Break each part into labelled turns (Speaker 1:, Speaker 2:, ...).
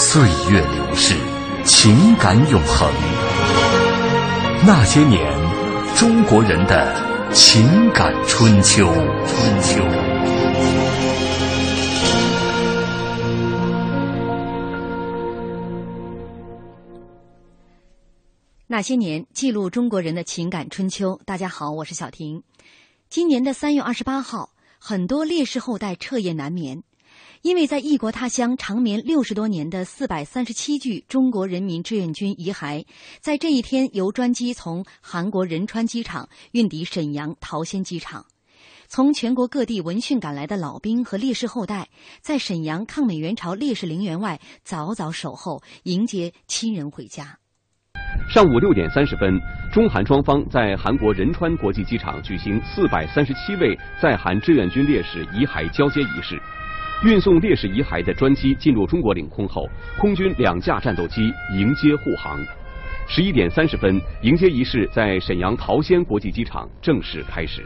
Speaker 1: 岁月流逝，情感永恒。那些年，中国人的情感春秋。春秋。
Speaker 2: 那些年，记录中国人的情感春秋。大家好，我是小婷。今年的三月二十八号，很多烈士后代彻夜难眠。因为在异国他乡长眠六十多年的四百三十七具中国人民志愿军遗骸，在这一天由专机从韩国仁川机场运抵沈阳桃仙机场。从全国各地闻讯赶来的老兵和烈士后代，在沈阳抗美援朝烈士陵园外早早守候，迎接亲人回家。
Speaker 3: 上午六点三十分，中韩双方在韩国仁川国际机场举行四百三十七位在韩志愿军烈士遗骸交接仪式。运送烈士遗骸的专机进入中国领空后，空军两架战斗机迎接护航。十一点三十分，迎接仪式在沈阳桃仙国际机场正式开始。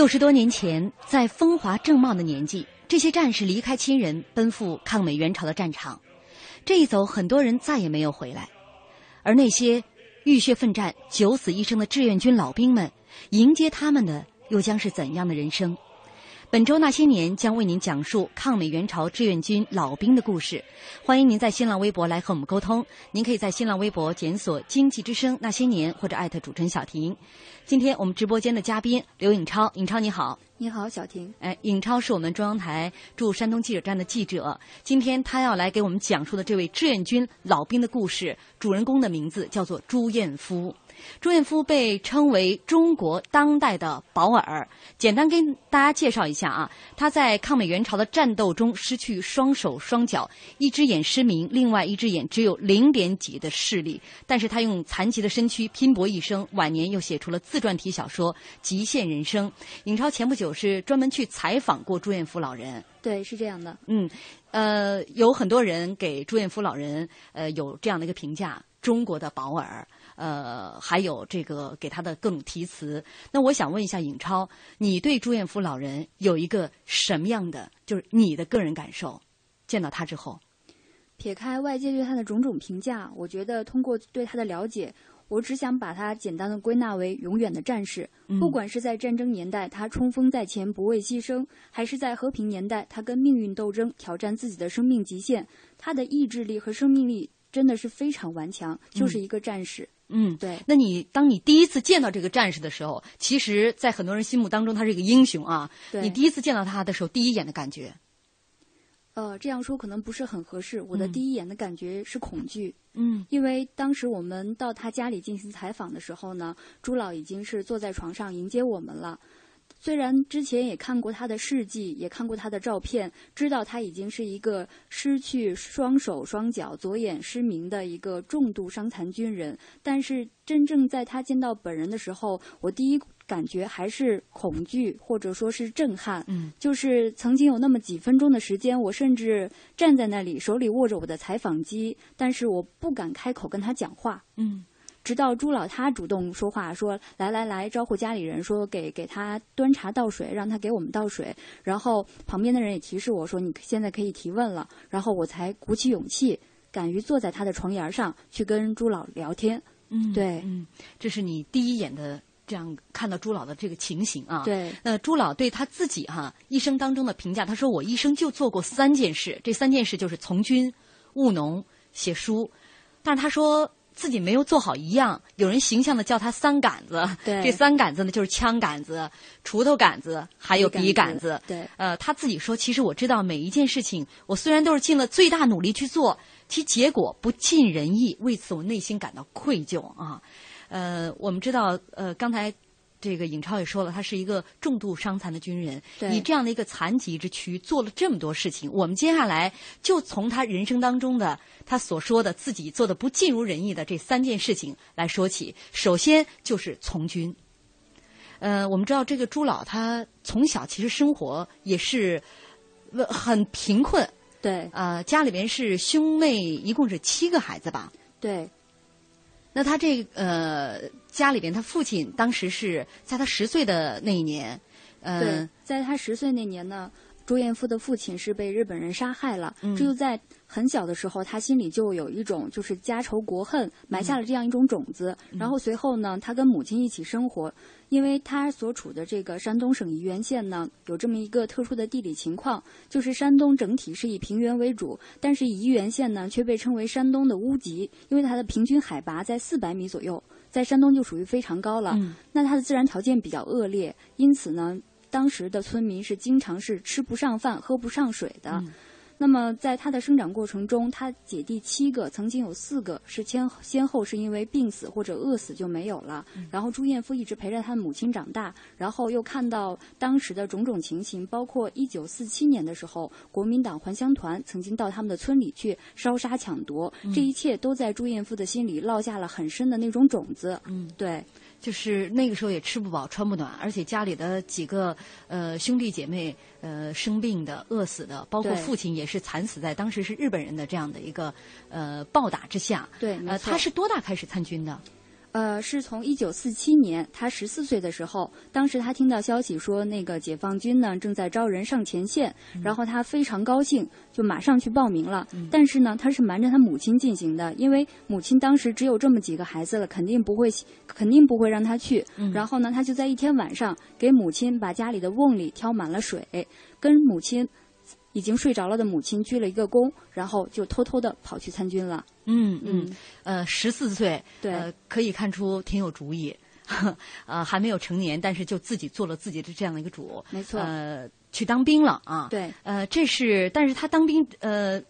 Speaker 2: 六十多年前，在风华正茂的年纪，这些战士离开亲人，奔赴抗美援朝的战场。这一走，很多人再也没有回来。而那些浴血奋战、九死一生的志愿军老兵们，迎接他们的又将是怎样的人生？本周那些年将为您讲述抗美援朝志愿军老兵的故事。欢迎您在新浪微博来和我们沟通。您可以在新浪微博检索“经济之声那些年”或者艾特主持人小婷。今天我们直播间的嘉宾刘颖超，颖超你好。
Speaker 4: 你好，小婷。
Speaker 2: 哎，颖超是我们中央台驻山东记者站的记者。今天他要来给我们讲述的这位志愿军老兵的故事，主人公的名字叫做朱彦夫。朱彦夫被称为中国当代的保尔。简单跟大家介绍一下啊，他在抗美援朝的战斗中失去双手双脚，一只眼失明，另外一只眼只有零点几的视力。但是他用残疾的身躯拼搏一生，晚年又写出了自传体小说《极限人生》。尹超前不久是专门去采访过朱彦夫老人。
Speaker 4: 对，是这样的。
Speaker 2: 嗯，呃，有很多人给朱彦夫老人呃有这样的一个评价：中国的保尔。呃，还有这个给他的各种题词。那我想问一下尹超，你对朱彦夫老人有一个什么样的，就是你的个人感受？见到他之后，
Speaker 4: 撇开外界对他的种种评价，我觉得通过对他的了解，我只想把他简单的归纳为永远的战士。不管是在战争年代他冲锋在前不畏牺牲，还是在和平年代他跟命运斗争挑战自己的生命极限，他的意志力和生命力真的是非常顽强，就是一个战士。
Speaker 2: 嗯，
Speaker 4: 对。
Speaker 2: 那你当你第一次见到这个战士的时候，其实，在很多人心目当中，他是一个英雄啊。
Speaker 4: 对。
Speaker 2: 你第一次见到他的时候，第一眼的感觉？
Speaker 4: 呃，这样说可能不是很合适。我的第一眼的感觉是恐惧。
Speaker 2: 嗯，
Speaker 4: 因为当时我们到他家里进行采访的时候呢，朱老已经是坐在床上迎接我们了。虽然之前也看过他的事迹，也看过他的照片，知道他已经是一个失去双手双脚、左眼失明的一个重度伤残军人，但是真正在他见到本人的时候，我第一感觉还是恐惧，或者说是震撼。
Speaker 2: 嗯，
Speaker 4: 就是曾经有那么几分钟的时间，我甚至站在那里，手里握着我的采访机，但是我不敢开口跟他讲话。
Speaker 2: 嗯。
Speaker 4: 直到朱老他主动说话，说来来来，招呼家里人，说给给他端茶倒水，让他给我们倒水。然后旁边的人也提示我说，你现在可以提问了。然后我才鼓起勇气，敢于坐在他的床沿上去跟朱老聊天。
Speaker 2: 嗯，
Speaker 4: 对，
Speaker 2: 嗯，这是你第一眼的这样看到朱老的这个情形啊。
Speaker 4: 对，
Speaker 2: 那朱老对他自己哈一生当中的评价，他说我一生就做过三件事，这三件事就是从军、务农、写书。但是他说。自己没有做好一样，有人形象的叫他三杆子。
Speaker 4: 对，
Speaker 2: 这三杆子呢，就是枪杆子、锄头杆子，还有笔杆子。
Speaker 4: 对，
Speaker 2: 呃，他自己说，其实我知道每一件事情，我虽然都是尽了最大努力去做，其结果不尽人意，为此我内心感到愧疚啊。呃，我们知道，呃，刚才。这个尹超也说了，他是一个重度伤残的军人，以这样的一个残疾之躯做了这么多事情。我们接下来就从他人生当中的他所说的自己做的不尽如人意的这三件事情来说起。首先就是从军。呃，我们知道这个朱老他从小其实生活也是很贫困，
Speaker 4: 对，
Speaker 2: 呃，家里边是兄妹一共是七个孩子吧？
Speaker 4: 对。
Speaker 2: 那他这呃。家里边，他父亲当时是在他十岁的那一年，
Speaker 4: 嗯，在他十岁那年呢，朱彦夫的父亲是被日本人杀害了。这就在很小的时候，他心里就有一种就是家仇国恨，埋下了这样一种种子。然后随后呢，他跟母亲一起生活，因为他所处的这个山东省沂源县呢，有这么一个特殊的地理情况，就是山东整体是以平原为主，但是沂源县呢却被称为山东的屋脊，因为它的平均海拔在四百米左右。在山东就属于非常高了，那它的自然条件比较恶劣，因此呢，当时的村民是经常是吃不上饭、喝不上水的。那么，在他的生长过程中，他姐弟七个，曾经有四个是先先后是因为病死或者饿死就没有了。然后朱彦夫一直陪着他的母亲长大，然后又看到当时的种种情形，包括一九四七年的时候，国民党还乡团曾经到他们的村里去烧杀抢夺，这一切都在朱彦夫的心里落下了很深的那种种子。
Speaker 2: 嗯，
Speaker 4: 对。
Speaker 2: 就是那个时候也吃不饱穿不暖，而且家里的几个呃兄弟姐妹呃生病的、饿死的，包括父亲也是惨死在当时是日本人的这样的一个呃暴打之下。
Speaker 4: 对，
Speaker 2: 呃，他是多大开始参军的？
Speaker 4: 呃，是从一九四七年，他十四岁的时候，当时他听到消息说那个解放军呢正在招人上前线，然后他非常高兴，就马上去报名了。但是呢，他是瞒着他母亲进行的，因为母亲当时只有这么几个孩子了，肯定不会，肯定不会让他去。然后呢，他就在一天晚上给母亲把家里的瓮里挑满了水，跟母亲。已经睡着了的母亲鞠了一个躬，然后就偷偷的跑去参军了。
Speaker 2: 嗯嗯，呃，十四岁，
Speaker 4: 对，
Speaker 2: 可以看出挺有主意，呃，还没有成年，但是就自己做了自己的这样的一个主。
Speaker 4: 没错，
Speaker 2: 呃，去当兵了啊。
Speaker 4: 对，
Speaker 2: 呃，这是，但是他当兵，呃，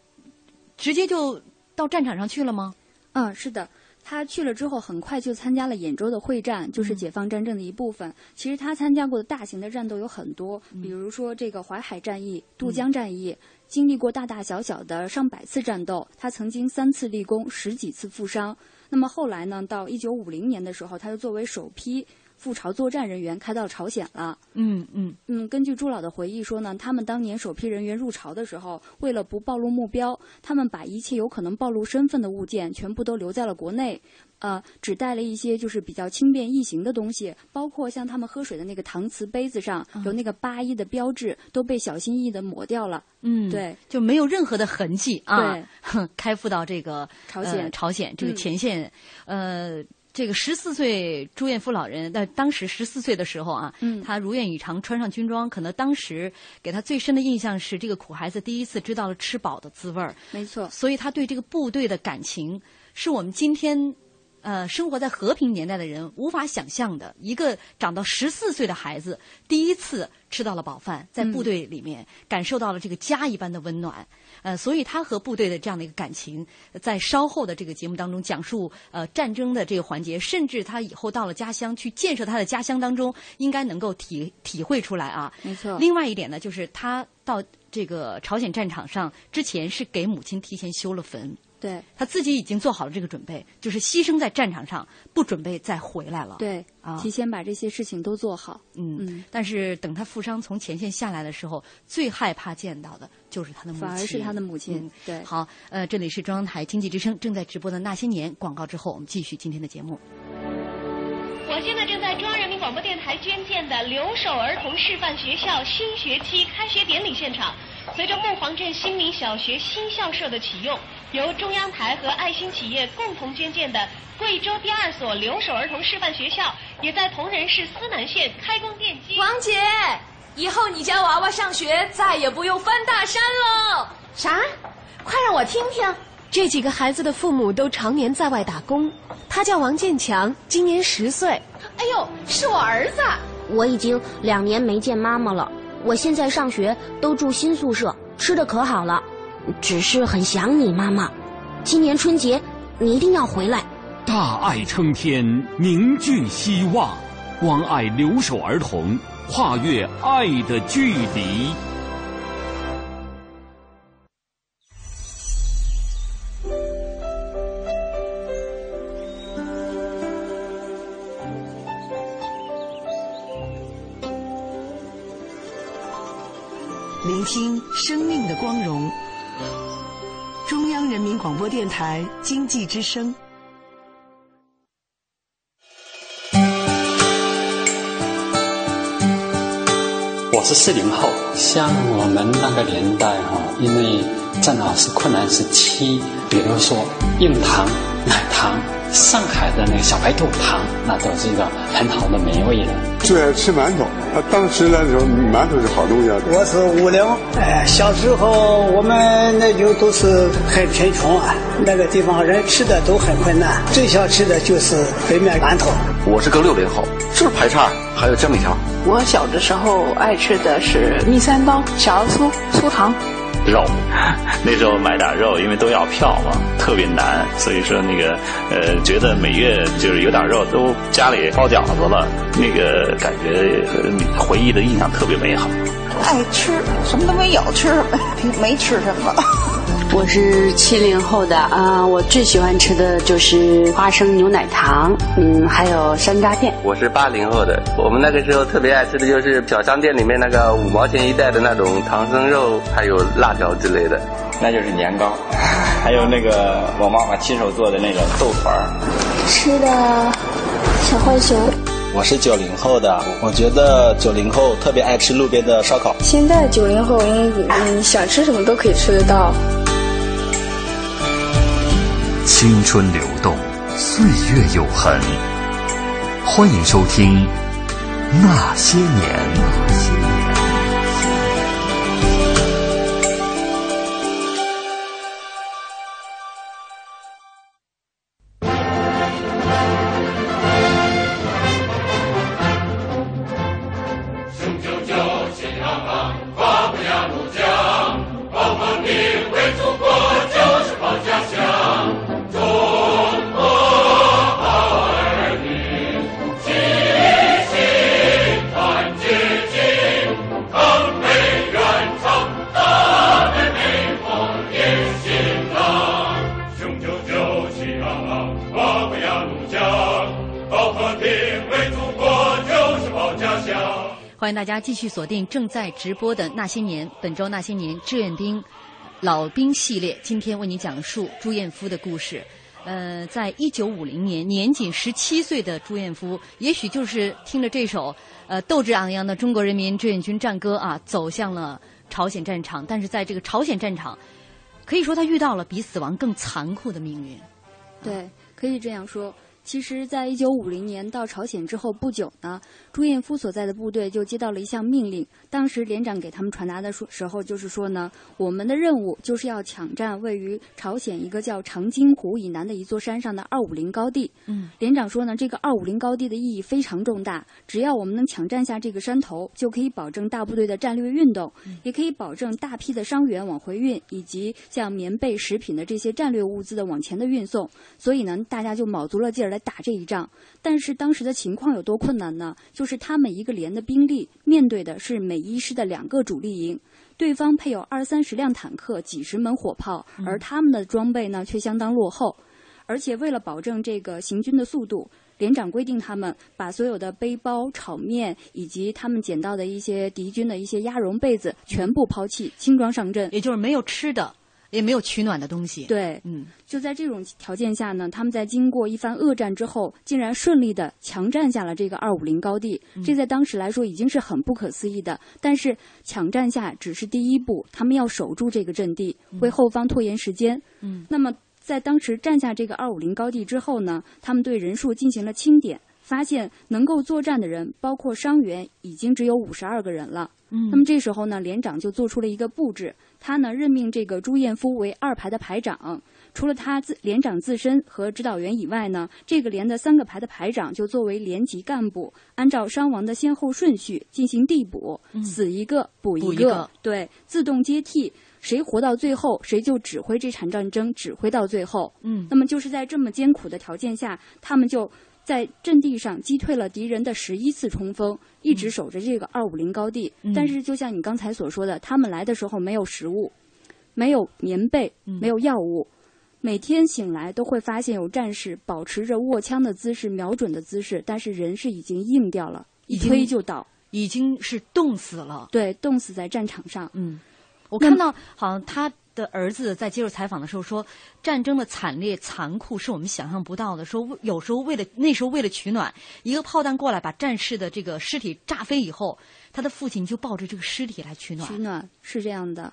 Speaker 2: 直接就到战场上去了吗？
Speaker 4: 嗯，是的。他去了之后，很快就参加了兖州的会战，就是解放战争的一部分。其实他参加过的大型的战斗有很多，比如说这个淮海战役、渡江战役，经历过大大小小的上百次战斗。他曾经三次立功，十几次负伤。那么后来呢？到一九五零年的时候，他又作为首批。赴朝作战人员开到朝鲜了。
Speaker 2: 嗯嗯
Speaker 4: 嗯，根据朱老的回忆说呢，他们当年首批人员入朝的时候，为了不暴露目标，他们把一切有可能暴露身份的物件全部都留在了国内，呃，只带了一些就是比较轻便易行的东西，包括像他们喝水的那个搪瓷杯子上有那个八一的标志，都被小心翼翼的抹掉了。
Speaker 2: 嗯，
Speaker 4: 对，
Speaker 2: 就没有任何的痕迹
Speaker 4: 啊。
Speaker 2: 对，开赴到这个
Speaker 4: 朝鲜，
Speaker 2: 朝鲜这个前线，呃。这个十四岁朱彦夫老人，那当时十四岁的时候啊，他如愿以偿穿上军装，可能当时给他最深的印象是这个苦孩子第一次知道了吃饱的滋味儿。
Speaker 4: 没错，
Speaker 2: 所以他对这个部队的感情，是我们今天呃，生活在和平年代的人无法想象的，一个长到十四岁的孩子，第一次吃到了饱饭，在部队里面感受到了这个家一般的温暖。呃，所以他和部队的这样的一个感情，在稍后的这个节目当中讲述呃战争的这个环节，甚至他以后到了家乡去建设他的家乡当中，应该能够体体会出来啊。
Speaker 4: 没错。
Speaker 2: 另外一点呢，就是他到这个朝鲜战场上之前，是给母亲提前修了坟。
Speaker 4: 对，
Speaker 2: 他自己已经做好了这个准备，就是牺牲在战场上，不准备再回来了。
Speaker 4: 对，
Speaker 2: 啊，
Speaker 4: 提前把这些事情都做好。
Speaker 2: 嗯嗯。但是等他负伤从前线下来的时候，最害怕见到的就是他的母亲，
Speaker 4: 反而是他的母亲。对。
Speaker 2: 好，呃，这里是中央台经济之声正在直播的那些年广告之后，我们继续今天的节目。
Speaker 5: 我现在正在中央人民广播电台捐建的留守儿童示范学校新学期开学典礼现场，随着木黄镇新民小学新校舍的启用。由中央台和爱心企业共同捐建的贵州第二所留守儿童示范学校，也在铜仁市思南县开工奠基。
Speaker 6: 王姐，以后你家娃娃上学再也不用翻大山喽！
Speaker 7: 啥？快让我听听。这几个孩子的父母都常年在外打工。他叫王建强，今年十岁。
Speaker 6: 哎呦，是我儿子。
Speaker 8: 我已经两年没见妈妈了。我现在上学都住新宿舍，吃的可好了。只是很想你，妈妈。今年春节你一定要回来。
Speaker 9: 大爱撑天，凝聚希望，关爱留守儿童，跨越爱的距离。
Speaker 10: 聆听生命的光荣。中央人民广播电台经济之声。
Speaker 11: 我是四零后，像我们那个年代哈，因为正好是困难时期，比如说硬糖、奶糖。上海的那个小白兔糖，那都是一个很好的美味的。
Speaker 12: 最爱吃馒头，啊，当时那时候馒头是好东西啊。
Speaker 13: 我是五零，哎，小时候我们那就都是很贫穷啊，那个地方人吃的都很困难，最想吃的就是白面馒头。
Speaker 14: 我是个六零后，就是排叉，还有江米条。
Speaker 15: 我小的时候爱吃的是蜜三刀、小酥酥糖。
Speaker 16: 肉，那时候买点肉，因为都要票嘛，特别难，所以说那个呃，觉得每月就是有点肉，都家里包饺子了，那个感觉回忆的印象特别美好。
Speaker 17: 爱吃什么都没有吃，没吃什么。
Speaker 18: 我是七零后的啊，我最喜欢吃的就是花生牛奶糖，嗯，还有山楂片。
Speaker 19: 我是八零后的，我们那个时候特别爱吃的就是小商店里面那个五毛钱一袋的那种唐僧肉，还有辣条之类的，
Speaker 20: 那就是年糕，还有那个我妈妈亲手做的那个豆团儿。
Speaker 21: 吃的小浣熊。
Speaker 22: 我是九零后的，我觉得九零后特别爱吃路边的烧烤。
Speaker 23: 现在九零后，嗯，想吃什么都可以吃得到。
Speaker 1: 青春流动，岁月永恒。欢迎收听《那些年》。
Speaker 2: 欢迎大家继续锁定正在直播的《那些年》，本周《那些年》志愿兵老兵系列，今天为你讲述朱彦夫的故事。呃，在一九五零年，年仅十七岁的朱彦夫，也许就是听着这首呃斗志昂扬的中国人民志愿军战歌啊，走向了朝鲜战场。但是在这个朝鲜战场，可以说他遇到了比死亡更残酷的命运。
Speaker 4: 对，可以这样说。其实，在一九五零年到朝鲜之后不久呢，朱彦夫所在的部队就接到了一项命令。当时连长给他们传达的说时候，就是说呢，我们的任务就是要抢占位于朝鲜一个叫长津湖以南的一座山上的二五零高地。
Speaker 2: 嗯，
Speaker 4: 连长说呢，这个二五零高地的意义非常重大，只要我们能抢占下这个山头，就可以保证大部队的战略运动，也可以保证大批的伤员往回运，以及像棉被、食品的这些战略物资的往前的运送。所以呢，大家就卯足了劲儿来。打这一仗，但是当时的情况有多困难呢？就是他们一个连的兵力面对的是美一师的两个主力营，对方配有二三十辆坦克、几十门火炮，而他们的装备呢却相当落后。而且为了保证这个行军的速度，连长规定他们把所有的背包、炒面以及他们捡到的一些敌军的一些鸭绒被子全部抛弃，轻装上阵，
Speaker 2: 也就是没有吃的。也没有取暖的东西。
Speaker 4: 对，嗯，就在这种条件下呢，他们在经过一番恶战之后，竟然顺利的强占下了这个二五零高地。这在当时来说已经是很不可思议的。但是抢占下只是第一步，他们要守住这个阵地，为后方拖延时间。
Speaker 2: 嗯，
Speaker 4: 那么在当时占下这个二五零高地之后呢，他们对人数进行了清点，发现能够作战的人，包括伤员，已经只有五十二个人了。
Speaker 2: 嗯，
Speaker 4: 那么这时候呢，连长就做出了一个布置。他呢任命这个朱彦夫为二排的排长，除了他自连长自身和指导员以外呢，这个连的三个排的排长就作为连级干部，按照伤亡的先后顺序进行递补，死一个补
Speaker 2: 一
Speaker 4: 个，对，自动接替，谁活到最后，谁就指挥这场战争，指挥到最后。
Speaker 2: 嗯，
Speaker 4: 那么就是在这么艰苦的条件下，他们就。在阵地上击退了敌人的十一次冲锋，一直守着这个二五零高地。但是，就像你刚才所说的，他们来的时候没有食物，没有棉被，没有药物。每天醒来都会发现有战士保持着握枪的姿势、瞄准的姿势，但是人是已经硬掉了，一推就倒，
Speaker 2: 已经是冻死了。
Speaker 4: 对，冻死在战场上。
Speaker 2: 嗯，我看到好像他。的儿子在接受采访的时候说：“战争的惨烈残酷是我们想象不到的。说有时候为了那时候为了取暖，一个炮弹过来把战士的这个尸体炸飞以后，他的父亲就抱着这个尸体来取暖。
Speaker 4: 取暖是这样的。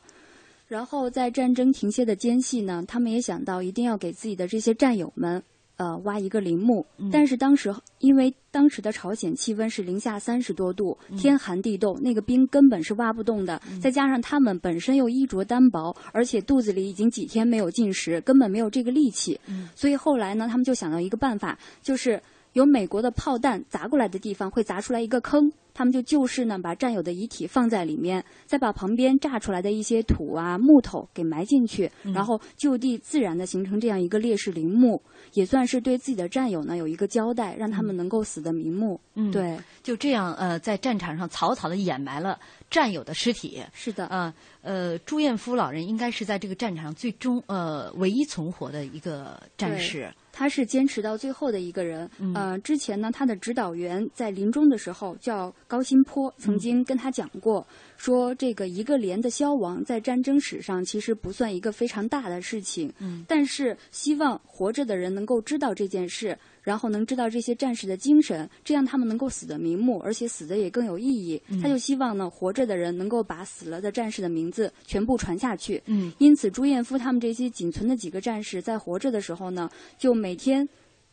Speaker 4: 然后在战争停歇的间隙呢，他们也想到一定要给自己的这些战友们。”呃，挖一个陵墓，但是当时因为当时的朝鲜气温是零下三十多度，天寒地冻，那个冰根本是挖不动的。再加上他们本身又衣着单薄，而且肚子里已经几天没有进食，根本没有这个力气。所以后来呢，他们就想到一个办法，就是有美国的炮弹砸过来的地方会砸出来一个坑。他们就就是呢，把战友的遗体放在里面，再把旁边炸出来的一些土啊、木头给埋进去，然后就地自然的形成这样一个烈士陵墓，也算是对自己的战友呢有一个交代，让他们能够死得瞑目。
Speaker 2: 嗯，
Speaker 4: 对，
Speaker 2: 就这样呃，在战场上草草的掩埋了战友的尸体。
Speaker 4: 是的，
Speaker 2: 啊呃，朱彦夫老人应该是在这个战场上最终呃唯一存活的一个战士。
Speaker 4: 他是坚持到最后的一个人。呃，之前呢，他的指导员在临终的时候叫高新坡，曾经跟他讲过，说这个一个连的消亡在战争史上其实不算一个非常大的事情。
Speaker 2: 嗯，
Speaker 4: 但是希望活着的人能够知道这件事。然后能知道这些战士的精神，这样他们能够死得瞑目，而且死的也更有意义。他就希望呢，活着的人能够把死了的战士的名字全部传下去。
Speaker 2: 嗯，
Speaker 4: 因此朱彦夫他们这些仅存的几个战士在活着的时候呢，就每天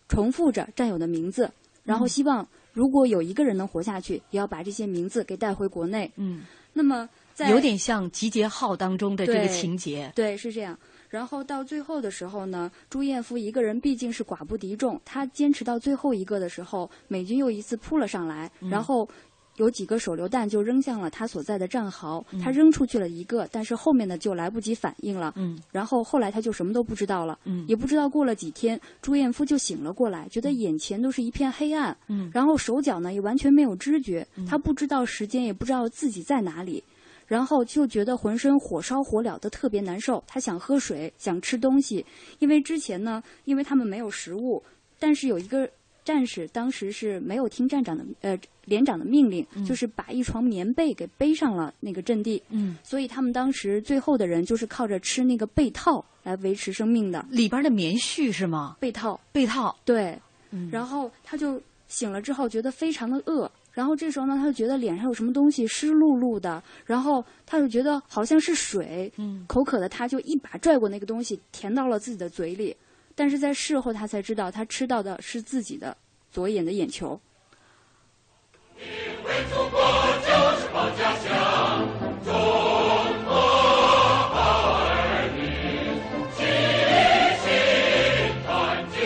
Speaker 4: 重复着战友的名字，然后希望如果有一个人能活下去，也要把这些名字给带回国内。
Speaker 2: 嗯，
Speaker 4: 那么在
Speaker 2: 有点像集结号当中的这个情节。
Speaker 4: 对，是这样。然后到最后的时候呢，朱彦夫一个人毕竟是寡不敌众，他坚持到最后一个的时候，美军又一次扑了上来，然后有几个手榴弹就扔向了他所在的战壕，他扔出去了一个，但是后面的就来不及反应了。
Speaker 2: 嗯，
Speaker 4: 然后后来他就什么都不知道了，
Speaker 2: 嗯，
Speaker 4: 也不知道过了几天，朱彦夫就醒了过来，觉得眼前都是一片黑暗，
Speaker 2: 嗯，
Speaker 4: 然后手脚呢也完全没有知觉，他不知道时间，也不知道自己在哪里。然后就觉得浑身火烧火燎的特别难受，他想喝水，想吃东西，因为之前呢，因为他们没有食物，但是有一个战士当时是没有听站长的呃连长的命令，就是把一床棉被给背上了那个阵地，
Speaker 2: 嗯，
Speaker 4: 所以他们当时最后的人就是靠着吃那个被套来维持生命的，
Speaker 2: 里边的棉絮是吗？
Speaker 4: 被套，
Speaker 2: 被套，
Speaker 4: 对，然后他就醒了之后觉得非常的饿。然后这时候呢，他就觉得脸上有什么东西湿漉漉的，然后他就觉得好像是水，
Speaker 2: 嗯，
Speaker 4: 口渴的他就一把拽过那个东西，填到了自己的嘴里。但是在事后他才知道，他吃到的是自己的左眼的眼球。为祖国就是保家乡，中国好儿女，
Speaker 2: 齐心团结。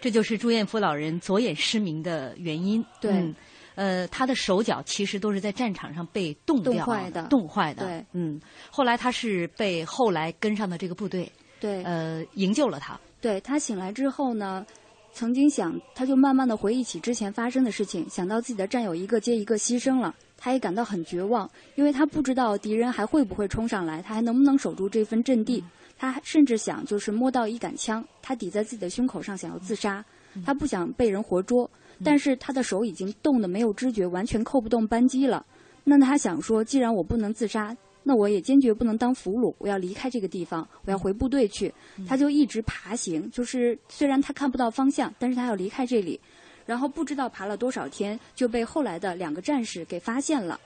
Speaker 2: 这就是朱彦夫老人左眼失明的原因。
Speaker 4: 对。
Speaker 2: 嗯呃，他的手脚其实都是在战场上被冻掉、
Speaker 4: 冻坏的。
Speaker 2: 冻坏的。
Speaker 4: 对，
Speaker 2: 嗯。后来他是被后来跟上的这个部队，
Speaker 4: 对，
Speaker 2: 呃，营救了他。
Speaker 4: 对他醒来之后呢，曾经想，他就慢慢的回忆起之前发生的事情，想到自己的战友一个接一个牺牲了，他也感到很绝望，因为他不知道敌人还会不会冲上来，他还能不能守住这份阵地。他甚至想，就是摸到一杆枪，他抵在自己的胸口上，想要自杀，他不想被人活捉。但是他的手已经冻得没有知觉，完全扣不动扳机了。那他想说，既然我不能自杀，那我也坚决不能当俘虏，我要离开这个地方，我要回部队去。他就一直爬行，就是虽然他看不到方向，但是他要离开这里。然后不知道爬了多少天，就被后来的两个战士给发现了。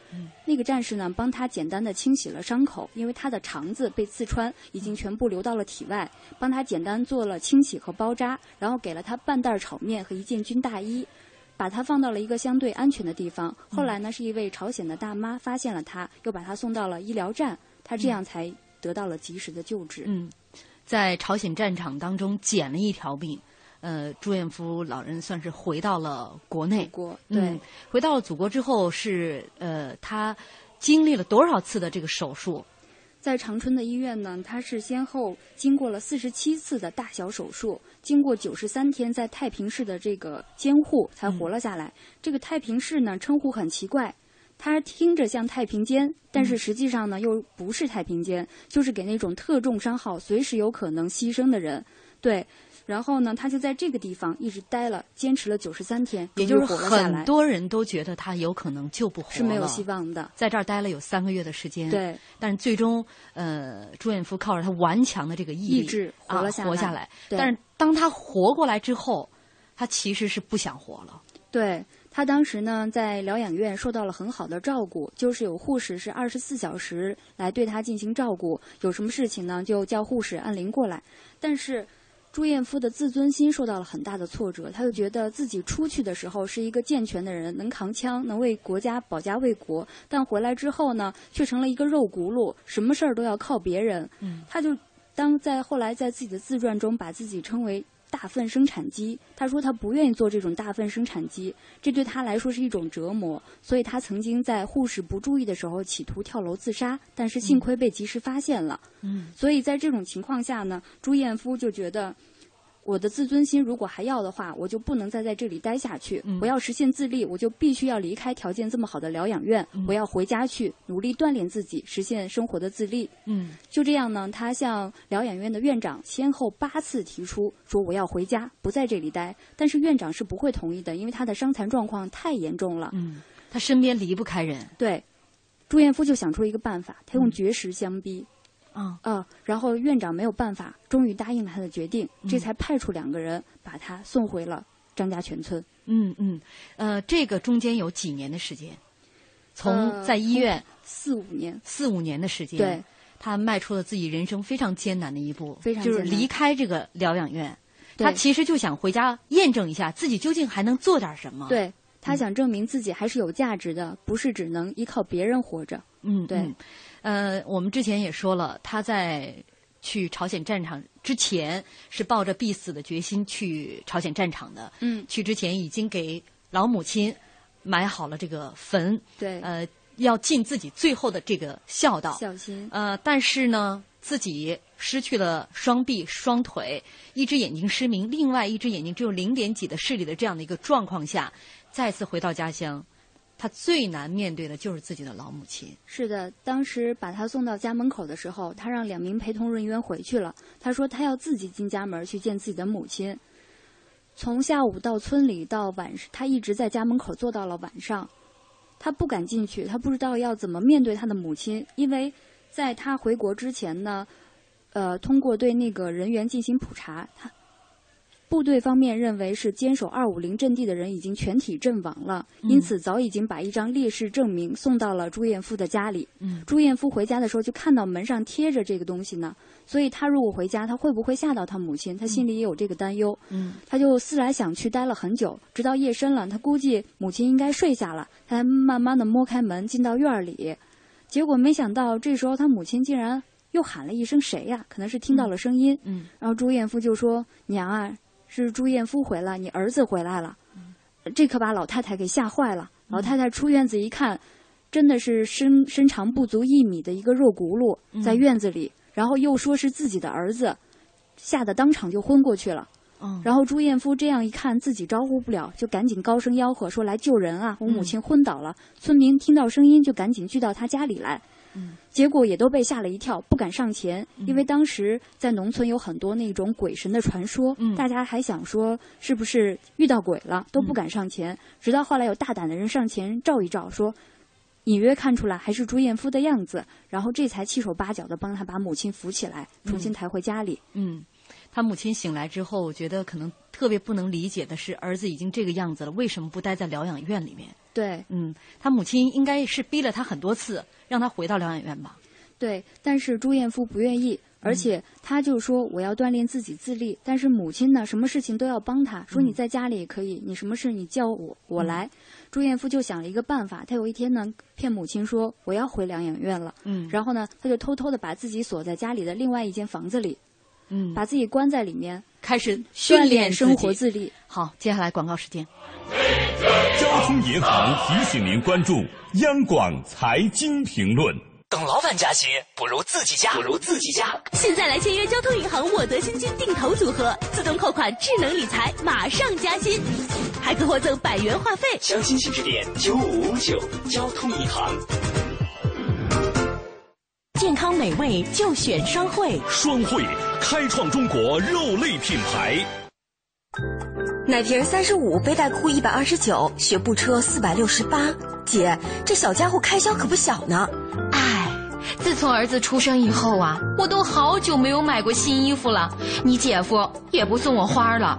Speaker 4: 那个战士呢，帮他简单的清洗了伤口，因为他的肠子被刺穿，已经全部流到了体外，帮他简单做了清洗和包扎，然后给了他半袋炒面和一件军大衣。把他放到了一个相对安全的地方。后来呢，是一位朝鲜的大妈发现了他，又把他送到了医疗站，他这样才得到了及时的救治。
Speaker 2: 嗯，在朝鲜战场当中捡了一条命，呃，朱彦夫老人算是回到了国内。
Speaker 4: 国
Speaker 2: 对，回到了祖国之后是呃，他经历了多少次的这个手术？
Speaker 4: 在长春的医院呢，他是先后经过了四十七次的大小手术，经过九十三天在太平市的这个监护才活了下来。这个太平市呢，称呼很奇怪，它听着像太平间，但是实际上呢又不是太平间，就是给那种特重伤号、随时有可能牺牲的人。对，然后呢，他就在这个地方一直待了，坚持了九十三天，
Speaker 2: 也就是很多人都觉得他有可能救不活了，
Speaker 4: 是没有希望的。
Speaker 2: 在这儿待了有三个月的时间，
Speaker 4: 对，
Speaker 2: 但是最终，呃，朱彦夫靠着他顽强的这个
Speaker 4: 意
Speaker 2: 志
Speaker 4: 活了
Speaker 2: 下来，活
Speaker 4: 下
Speaker 2: 来。但是当他活过来之后，他其实是不想活了。
Speaker 4: 对他当时呢，在疗养院受到了很好的照顾，就是有护士是二十四小时来对他进行照顾，有什么事情呢，就叫护士按铃过来。但是。朱彦夫的自尊心受到了很大的挫折，他就觉得自己出去的时候是一个健全的人，能扛枪，能为国家保家卫国，但回来之后呢，却成了一个肉轱辘，什么事儿都要靠别人。
Speaker 2: 嗯，
Speaker 4: 他就当在后来在自己的自传中把自己称为。大粪生产机，他说他不愿意做这种大粪生产机，这对他来说是一种折磨，所以他曾经在护士不注意的时候企图跳楼自杀，但是幸亏被及时发现了。
Speaker 2: 嗯，
Speaker 4: 所以在这种情况下呢，朱彦夫就觉得。我的自尊心如果还要的话，我就不能再在这里待下去。我要实现自立，我就必须要离开条件这么好的疗养院。我要回家去努力锻炼自己，实现生活的自立。
Speaker 2: 嗯，
Speaker 4: 就这样呢，他向疗养院的院长先后八次提出说我要回家，不在这里待。但是院长是不会同意的，因为他的伤残状况太严重了。
Speaker 2: 嗯，他身边离不开人。
Speaker 4: 对，朱彦夫就想出了一个办法，他用绝食相逼。
Speaker 2: 啊
Speaker 4: 啊！然后院长没有办法，终于答应了他的决定，这才派出两个人把他送回了张家全村。
Speaker 2: 嗯嗯，呃，这个中间有几年的时间，从在医院
Speaker 4: 四五年，
Speaker 2: 四五年的时间，
Speaker 4: 对，
Speaker 2: 他迈出了自己人生非常艰难的一步，
Speaker 4: 非常
Speaker 2: 就是离开这个疗养院。他其实就想回家验证一下自己究竟还能做点什么。
Speaker 4: 对他想证明自己还是有价值的，不是只能依靠别人活着。
Speaker 2: 嗯，
Speaker 4: 对。
Speaker 2: 呃，我们之前也说了，他在去朝鲜战场之前是抱着必死的决心去朝鲜战场的。
Speaker 4: 嗯，
Speaker 2: 去之前已经给老母亲买好了这个坟。
Speaker 4: 对，
Speaker 2: 呃，要尽自己最后的这个孝道。
Speaker 4: 孝心。
Speaker 2: 呃，但是呢，自己失去了双臂、双腿，一只眼睛失明，另外一只眼睛只有零点几的视力的这样的一个状况下，再次回到家乡。他最难面对的就是自己的老母亲。
Speaker 4: 是的，当时把他送到家门口的时候，他让两名陪同人员回去了。他说他要自己进家门去见自己的母亲。从下午到村里到晚上，他一直在家门口坐到了晚上。他不敢进去，他不知道要怎么面对他的母亲，因为在他回国之前呢，呃，通过对那个人员进行普查，他部队方面认为是坚守二五零阵地的人已经全体阵亡了，
Speaker 2: 嗯
Speaker 4: 因此早已经把一张烈士证明送到了朱彦夫的家里。
Speaker 2: 嗯
Speaker 4: 朱彦夫回家的时候就看到门上贴着这个东西呢，所以他如果回家，他会不会吓到他母亲？他心里也有这个担忧。
Speaker 2: 嗯
Speaker 4: 他就思来想去，待了很久，直到夜深了，他估计母亲应该睡下了，他才慢慢的摸开门进到院儿里。结果没想到，这时候他母亲竟然又喊了一声“谁呀、可能是听到了声音。
Speaker 2: 嗯，
Speaker 4: 然后朱彦夫就说：“娘啊，是朱彦夫回来，你儿子回来了。”这可把老太太给吓坏了。老太太出院子一看，真的是身身长不足一米的一个肉轱辘在院子里，然后又说是自己的儿子，吓得当场就昏过去了。
Speaker 2: 嗯
Speaker 4: 然后朱彦夫这样一看自己招呼不了，就赶紧高声吆喝说：“来救人啊！我母亲昏倒了。村民听到声音就赶紧聚到他家里来。
Speaker 2: 嗯
Speaker 4: 结果也都被吓了一跳，不敢上前，因为当时在农村有很多那种鬼神的传说，大家还想说是不是遇到鬼了，都不敢上前。直到后来有大胆的人上前照一照，说隐约看出来还是朱彦夫的样子，然后这才七手八脚的帮他把母亲扶起来，重新抬回家里。
Speaker 2: 嗯，他母亲醒来之后，我觉得可能特别不能理解的是，儿子已经这个样子了，为什么不待在疗养院里面？
Speaker 4: 对，
Speaker 2: 嗯，他母亲应该是逼了他很多次，让他回到疗养院吧。
Speaker 4: 对，但是朱彦夫不愿意，而且他就说我要锻炼自己自立，但是母亲呢，什么事情都要帮他，说你在家里也可以，你什么事你叫我，我来。朱彦夫就想了一个办法，他有一天呢骗母亲说我要回疗养院了，
Speaker 2: 嗯。
Speaker 4: 然后呢他就偷偷的把自己锁在家里的另外一间房子里，
Speaker 2: 嗯，
Speaker 4: 把自己关在里面，
Speaker 2: 开始训练
Speaker 4: 生活
Speaker 2: 自
Speaker 4: 自立。
Speaker 2: 好，接下来广告时间。
Speaker 24: 交通银行提醒您关注央广财经评论。
Speaker 25: 等老板加薪，不如自己加，不如自己加。
Speaker 26: 现在来签约交通银行沃德新金定投组合，自动扣款，智能理财，马上加薪，还可获赠百元话费。
Speaker 25: 详情请致电九五五九交通银行。
Speaker 26: 健康美味就选双汇，
Speaker 24: 双汇开创中国肉类品牌。
Speaker 27: 奶瓶三十五，背带裤一百二十九，学步车四百六十八。姐，这小家伙开销可不小呢。
Speaker 28: 哎，自从儿子出生以后啊，我都好久没有买过新衣服了。你姐夫也不送我花了。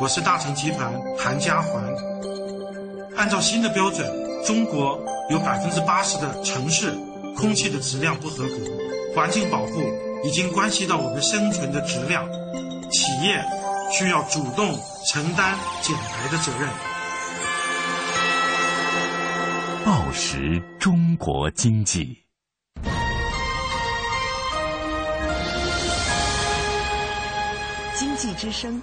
Speaker 29: 我是大成集团韩家环。按照新的标准，中国有百分之八十的城市空气的质量不合格，环境保护已经关系到我们生存的质量，企业需要主动承担减排的责任。
Speaker 1: 报时中国经济。
Speaker 10: 经济之声。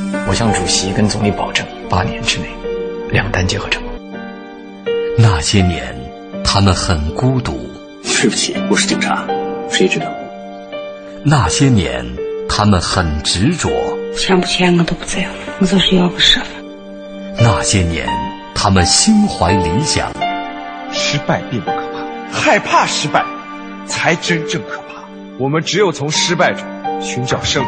Speaker 30: 我向主席跟总理保证，八年之内两弹结合成功。
Speaker 1: 那些年，他们很孤独。
Speaker 31: 对不起，我是警察，谁知道？
Speaker 1: 那些年，他们很执着。
Speaker 32: 钱不钱我都不在乎，我就是要个设法。
Speaker 1: 那些年，他们心怀理想。
Speaker 33: 失败并不可怕，害怕失败才真正可怕。我们只有从失败中寻找胜利，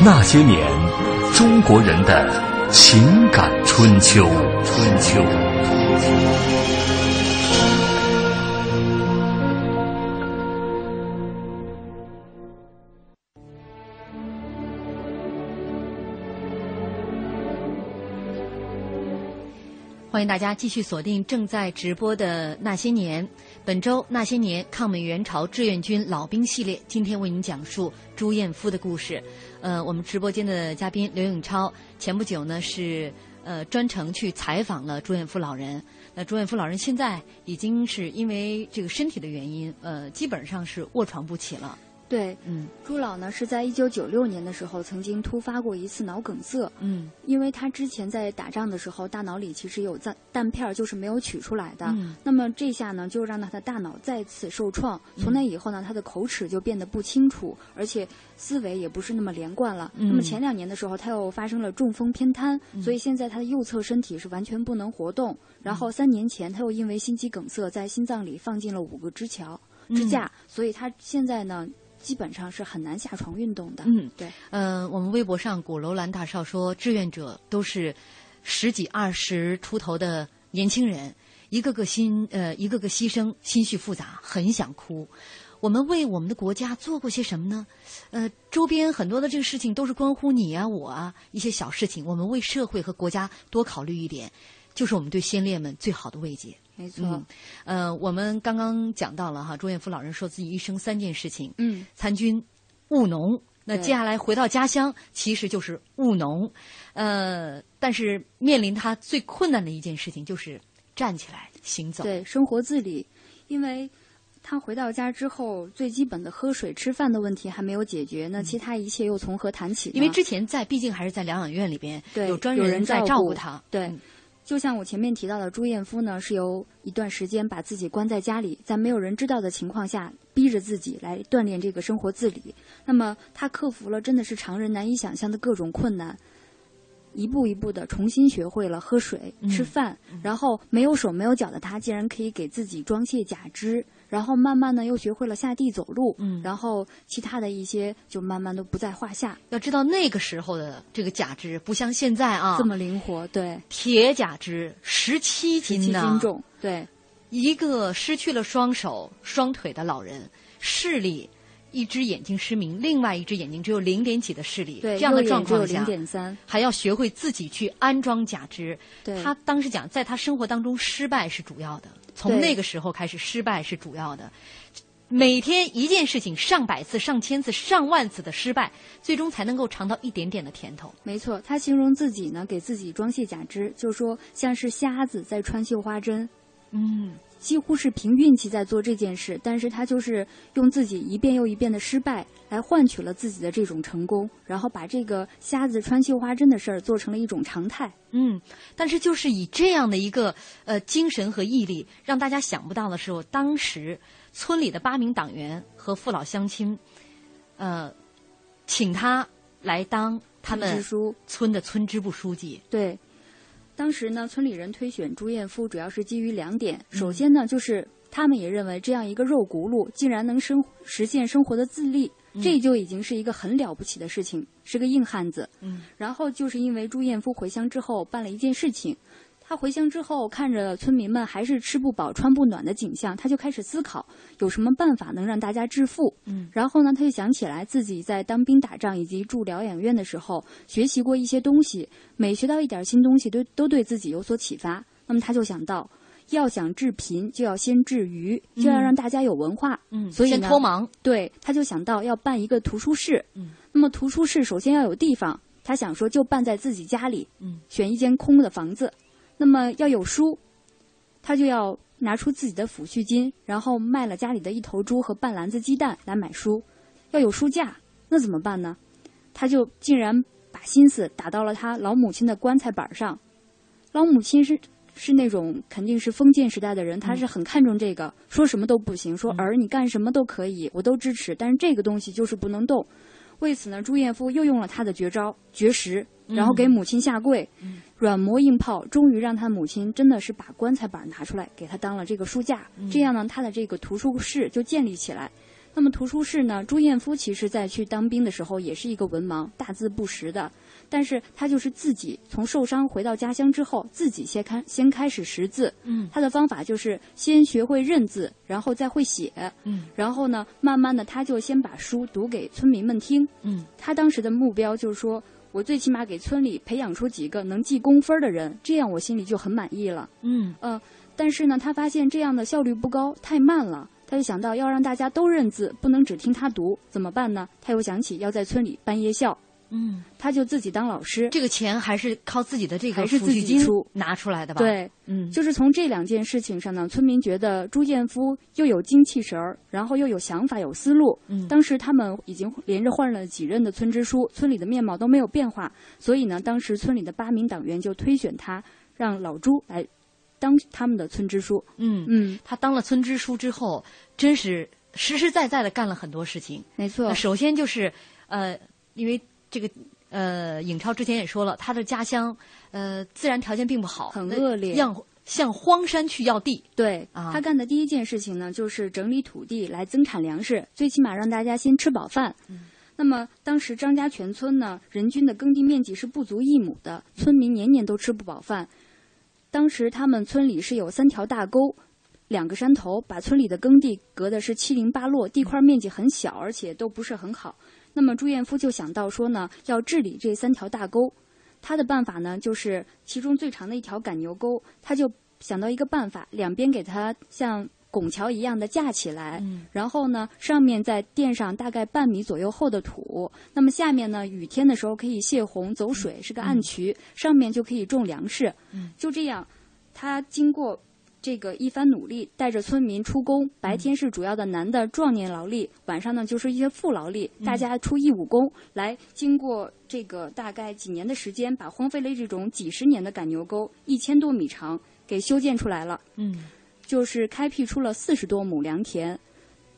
Speaker 1: 那些年，中国人的情感春秋。春秋。
Speaker 2: 欢迎大家继续锁定正在直播的《那些年》，本周《那些年》抗美援朝志愿军老兵系列，今天为您讲述朱彦夫的故事。呃，我们直播间的嘉宾刘永超，前不久呢是呃专程去采访了朱彦夫老人。那朱彦夫老人现在已经是因为这个身体的原因，呃，基本上是卧床不起了。
Speaker 4: 对，
Speaker 2: 嗯，
Speaker 4: 朱老呢是在一九九六年的时候曾经突发过一次脑梗塞，
Speaker 2: 嗯，
Speaker 4: 因为他之前在打仗的时候，大脑里其实有弹弹片就是没有取出来的，
Speaker 2: 嗯，
Speaker 4: 那么这下呢就让他的大脑再次受创，从那以后呢，他的口齿就变得不清楚，而且思维也不是那么连贯了。
Speaker 2: 嗯
Speaker 4: 那么前两年的时候，他又发生了中风偏瘫，
Speaker 2: 嗯
Speaker 4: 所以现在他的右侧身体是完全不能活动。然后三年前他又因为心肌梗塞，在心脏里放进了五个支桥支架，所以他现在呢。基本上是很难下床运动的。
Speaker 2: 嗯，
Speaker 4: 对。
Speaker 2: 呃，我们微博上鼓楼兰大少说，志愿者都是十几二十出头的年轻人，一个个心呃，一个个牺牲，心绪复杂，很想哭。我们为我们的国家做过些什么呢？呃，周边很多的这个事情都是关乎你啊、我啊一些小事情，我们为社会和国家多考虑一点，就是我们对先烈们最好的慰藉。
Speaker 4: 没错，
Speaker 2: 嗯，呃，我们刚刚讲到了哈，朱彦夫老人说自己一生三件事情，
Speaker 4: 嗯，
Speaker 2: 参军、务农。那接下来回到家乡，其实就是务农，呃，但是面临他最困难的一件事情就是站起来行走。
Speaker 4: 对，生活自理，因为他回到家之后，最基本的喝水、吃饭的问题还没有解决，那其他一切又从何谈起呢？
Speaker 2: 因为之前在，毕竟还是在疗养院里边，
Speaker 4: 对
Speaker 2: 有专
Speaker 4: 有人
Speaker 2: 在
Speaker 4: 照顾
Speaker 2: 照顾他。
Speaker 4: 对，
Speaker 2: 嗯
Speaker 4: 就像我前面提到的，朱彦夫呢是由一段时间把自己关在家里，在没有人知道的情况下，逼着自己来锻炼这个生活自理。那么他克服了真的是常人难以想象的各种困难。一步一步的重新学会了喝水、
Speaker 2: 嗯
Speaker 4: 吃饭，然后没有手没有脚的他，竟然可以给自己装卸假肢，然后慢慢的又学会了下地走路，
Speaker 2: 嗯。
Speaker 4: 然后其他的一些就慢慢都不在话下。
Speaker 2: 要知道那个时候的这个假肢不像现在啊，
Speaker 4: 这么灵活，对，
Speaker 2: 铁假肢十七斤
Speaker 4: 七
Speaker 2: 呢，
Speaker 4: 斤重，对，
Speaker 2: 一个失去了双手、双腿的老人，视力一只眼睛失明，另外一只眼睛只有零点几的视力，
Speaker 4: 对
Speaker 2: 这样的状况下
Speaker 4: ，0.3
Speaker 2: 还要学会自己去安装假肢。
Speaker 4: 对。
Speaker 2: 他当时讲，在他生活当中，失败是主要的，从那个时候开始，失败是主要的。每天一件事情，上百次、上千次、上万次的失败，最终才能够尝到一点点的甜头。
Speaker 4: 没错，他形容自己呢，给自己装卸假肢，就说像是瞎子在穿绣花针，
Speaker 2: 嗯，
Speaker 4: 几乎是凭运气在做这件事，但是他就是用自己一遍又一遍的失败来换取了自己的这种成功，然后把这个瞎子穿绣花针的事儿做成了一种常态。
Speaker 2: 嗯，但是就是以这样的一个呃精神和毅力，让大家想不到的时候，当时村里的八名党员和父老乡亲，呃，请他来当他们
Speaker 4: 支书
Speaker 2: 村的村支部书记。
Speaker 4: 对，当时呢，村里人推选朱彦夫，主要是基于两点。首先呢，就是他们也认为这样一个肉轱辘竟然能生实现生活的自立，
Speaker 2: 嗯
Speaker 4: 这就已经是一个很了不起的事情，是个硬汉子。
Speaker 2: 嗯，
Speaker 4: 然后就是因为朱彦夫回乡之后办了一件事情。他回乡之后，看着村民们还是吃不饱穿不暖的景象，他就开始思考有什么办法能让大家致富。
Speaker 2: 嗯，
Speaker 4: 然后呢，他就想起来自己在当兵打仗以及住疗养院的时候学习过一些东西，每学到一点新东西都都对自己有所启发。那么他就想到，要想治贫，就要先治愚，就要
Speaker 2: 嗯
Speaker 4: 让大家有文化。
Speaker 2: 嗯
Speaker 4: 所以呢
Speaker 2: 先脱盲。
Speaker 4: 对，他就想到要办一个图书室。
Speaker 2: 嗯，
Speaker 4: 那么图书室首先要有地方，他想说就办在自己家里。
Speaker 2: 嗯，
Speaker 4: 选一间空的房子。那么要有书，他就要拿出自己的抚恤金，然后卖了家里的一头猪和半篮子鸡蛋来买书。要有书架，那怎么办呢？他就竟然把心思打到了他老母亲的棺材板上。老母亲是是那种肯定是封建时代的人，他是很看重这个，说什么都不行，说儿你干什么都可以，我都支持，但是这个东西就是不能动。为此呢，朱彦夫又用了他的绝招绝食，然后给母亲下跪，软磨硬泡，终于让他母亲真的是把棺材板拿出来给他当了这个书架。这样呢，他的这个图书室就建立起来。那么图书室呢，朱彦夫其实在去当兵的时候也是一个文盲，大字不识的。但是他就是自己从受伤回到家乡之后，自己先开先开始识字。
Speaker 2: 嗯，
Speaker 4: 他的方法就是先学会认字，然后再会写。
Speaker 2: 嗯，
Speaker 4: 然后呢，慢慢的他就先把书读给村民们听。
Speaker 2: 嗯，
Speaker 4: 他当时的目标就是说，我最起码给村里培养出几个能记工分的人，这样我心里就很满意了。
Speaker 2: 嗯
Speaker 4: 呃，但是呢，他发现这样的效率不高，太慢了。他就想到要让大家都认字，不能只听他读，怎么办呢？他又想起要在村里办夜校。
Speaker 2: 嗯，
Speaker 4: 他就自己当老师，
Speaker 2: 这个钱还是靠自己的这个
Speaker 4: 还是自己
Speaker 2: 金
Speaker 4: 出
Speaker 2: 拿出来的吧？
Speaker 4: 对，
Speaker 2: 嗯，
Speaker 4: 就是从这两件事情上呢，村民觉得朱建夫又有精气神儿，然后又有想法、有思路。
Speaker 2: 嗯，
Speaker 4: 当时他们已经连着换了几任的村支书，村里的面貌都没有变化，所以呢，当时村里的八名党员就推选他，让老朱来当他们的村支书。
Speaker 2: 嗯
Speaker 4: 嗯，
Speaker 2: 他当了村支书之后，真是实实在在的干了很多事情。
Speaker 4: 没错，
Speaker 2: 首先就是呃，因为这个。呃，尹超之前也说了，他的家乡呃自然条件并不好，
Speaker 4: 很恶劣，
Speaker 2: 向向荒山去要地。
Speaker 4: 对，
Speaker 2: 啊，
Speaker 4: 他干的第一件事情呢，就是整理土地来增产粮食，最起码让大家先吃饱饭。
Speaker 2: 嗯，
Speaker 4: 那么当时张家全村呢，人均的耕地面积是不足一亩的，村民年年都吃不饱饭。当时他们村里是有三条大沟，两个山头，把村里的耕地隔的是七零八落，地块面积很小，而且都不是很好。那么朱彦夫就想到说呢，要治理这三条大沟，他的办法呢，就是其中最长的一条赶牛沟，他就想到一个办法，两边给它像拱桥一样的架起来，
Speaker 2: 嗯、
Speaker 4: 然后呢，上面再垫上大概半米左右厚的土，那么下面呢，雨天的时候可以泄洪走水，是个暗渠，上面就可以种粮食。
Speaker 2: 嗯、
Speaker 4: 就这样，他经过。这个一番努力，带着村民出工，白天是主要的男的壮年劳力，晚上呢就是一些副劳力，大家出义务工来。经过这个大概几年的时间，把荒废了这种几十年的赶牛沟，一千多米长，给修建出来了。
Speaker 2: 嗯，
Speaker 4: 就是开辟出了四十多亩良田。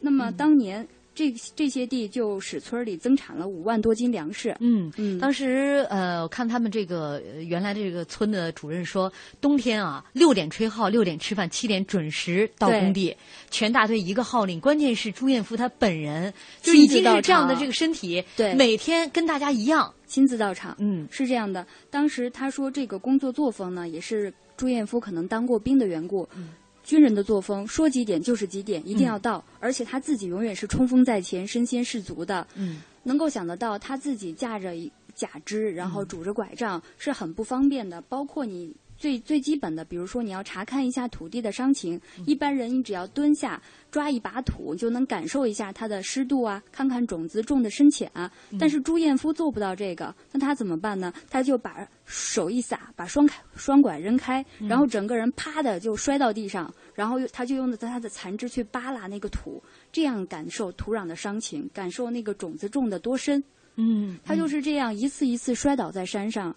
Speaker 4: 那么当年。这这些地就使村里增产了五万多斤粮食。
Speaker 2: 嗯
Speaker 4: 嗯，
Speaker 2: 当时呃，我看他们这个原来这个村的主任说，冬天啊六点吹号，六点吃饭，七点准时到工地，全大队一个号令。关键是朱彦夫他本人就已经是这样的这个身体，
Speaker 4: 对，
Speaker 2: 每天跟大家一样
Speaker 4: 亲自到场。
Speaker 2: 嗯，
Speaker 4: 是这样的。当时他说这个工作作风呢，也是朱彦夫可能当过兵的缘故。
Speaker 2: 嗯。
Speaker 4: 军人的作风，说几点就是几点，一定要到。
Speaker 2: 嗯、
Speaker 4: 而且他自己永远是冲锋在前、身先士卒的。
Speaker 2: 嗯，
Speaker 4: 能够想得到，他自己架着假肢，然后拄着拐杖，是很不方便的。包括你最最基本的，比如说你要查看一下土地的伤情，
Speaker 2: 嗯、
Speaker 4: 一般人你只要蹲下抓一把土，就能感受一下它的湿度啊，看看种子种的深浅啊。
Speaker 2: 嗯、
Speaker 4: 但是朱彦夫做不到这个，那他怎么办呢？他就把手一撒，把双开双拐扔开，然后整个人啪的就摔到地上。然后他就用的他的残肢去扒拉那个土，这样感受土壤的伤情，感受那个种子种的多深。
Speaker 2: 嗯，
Speaker 4: 他就是这样一次一次摔倒在山上，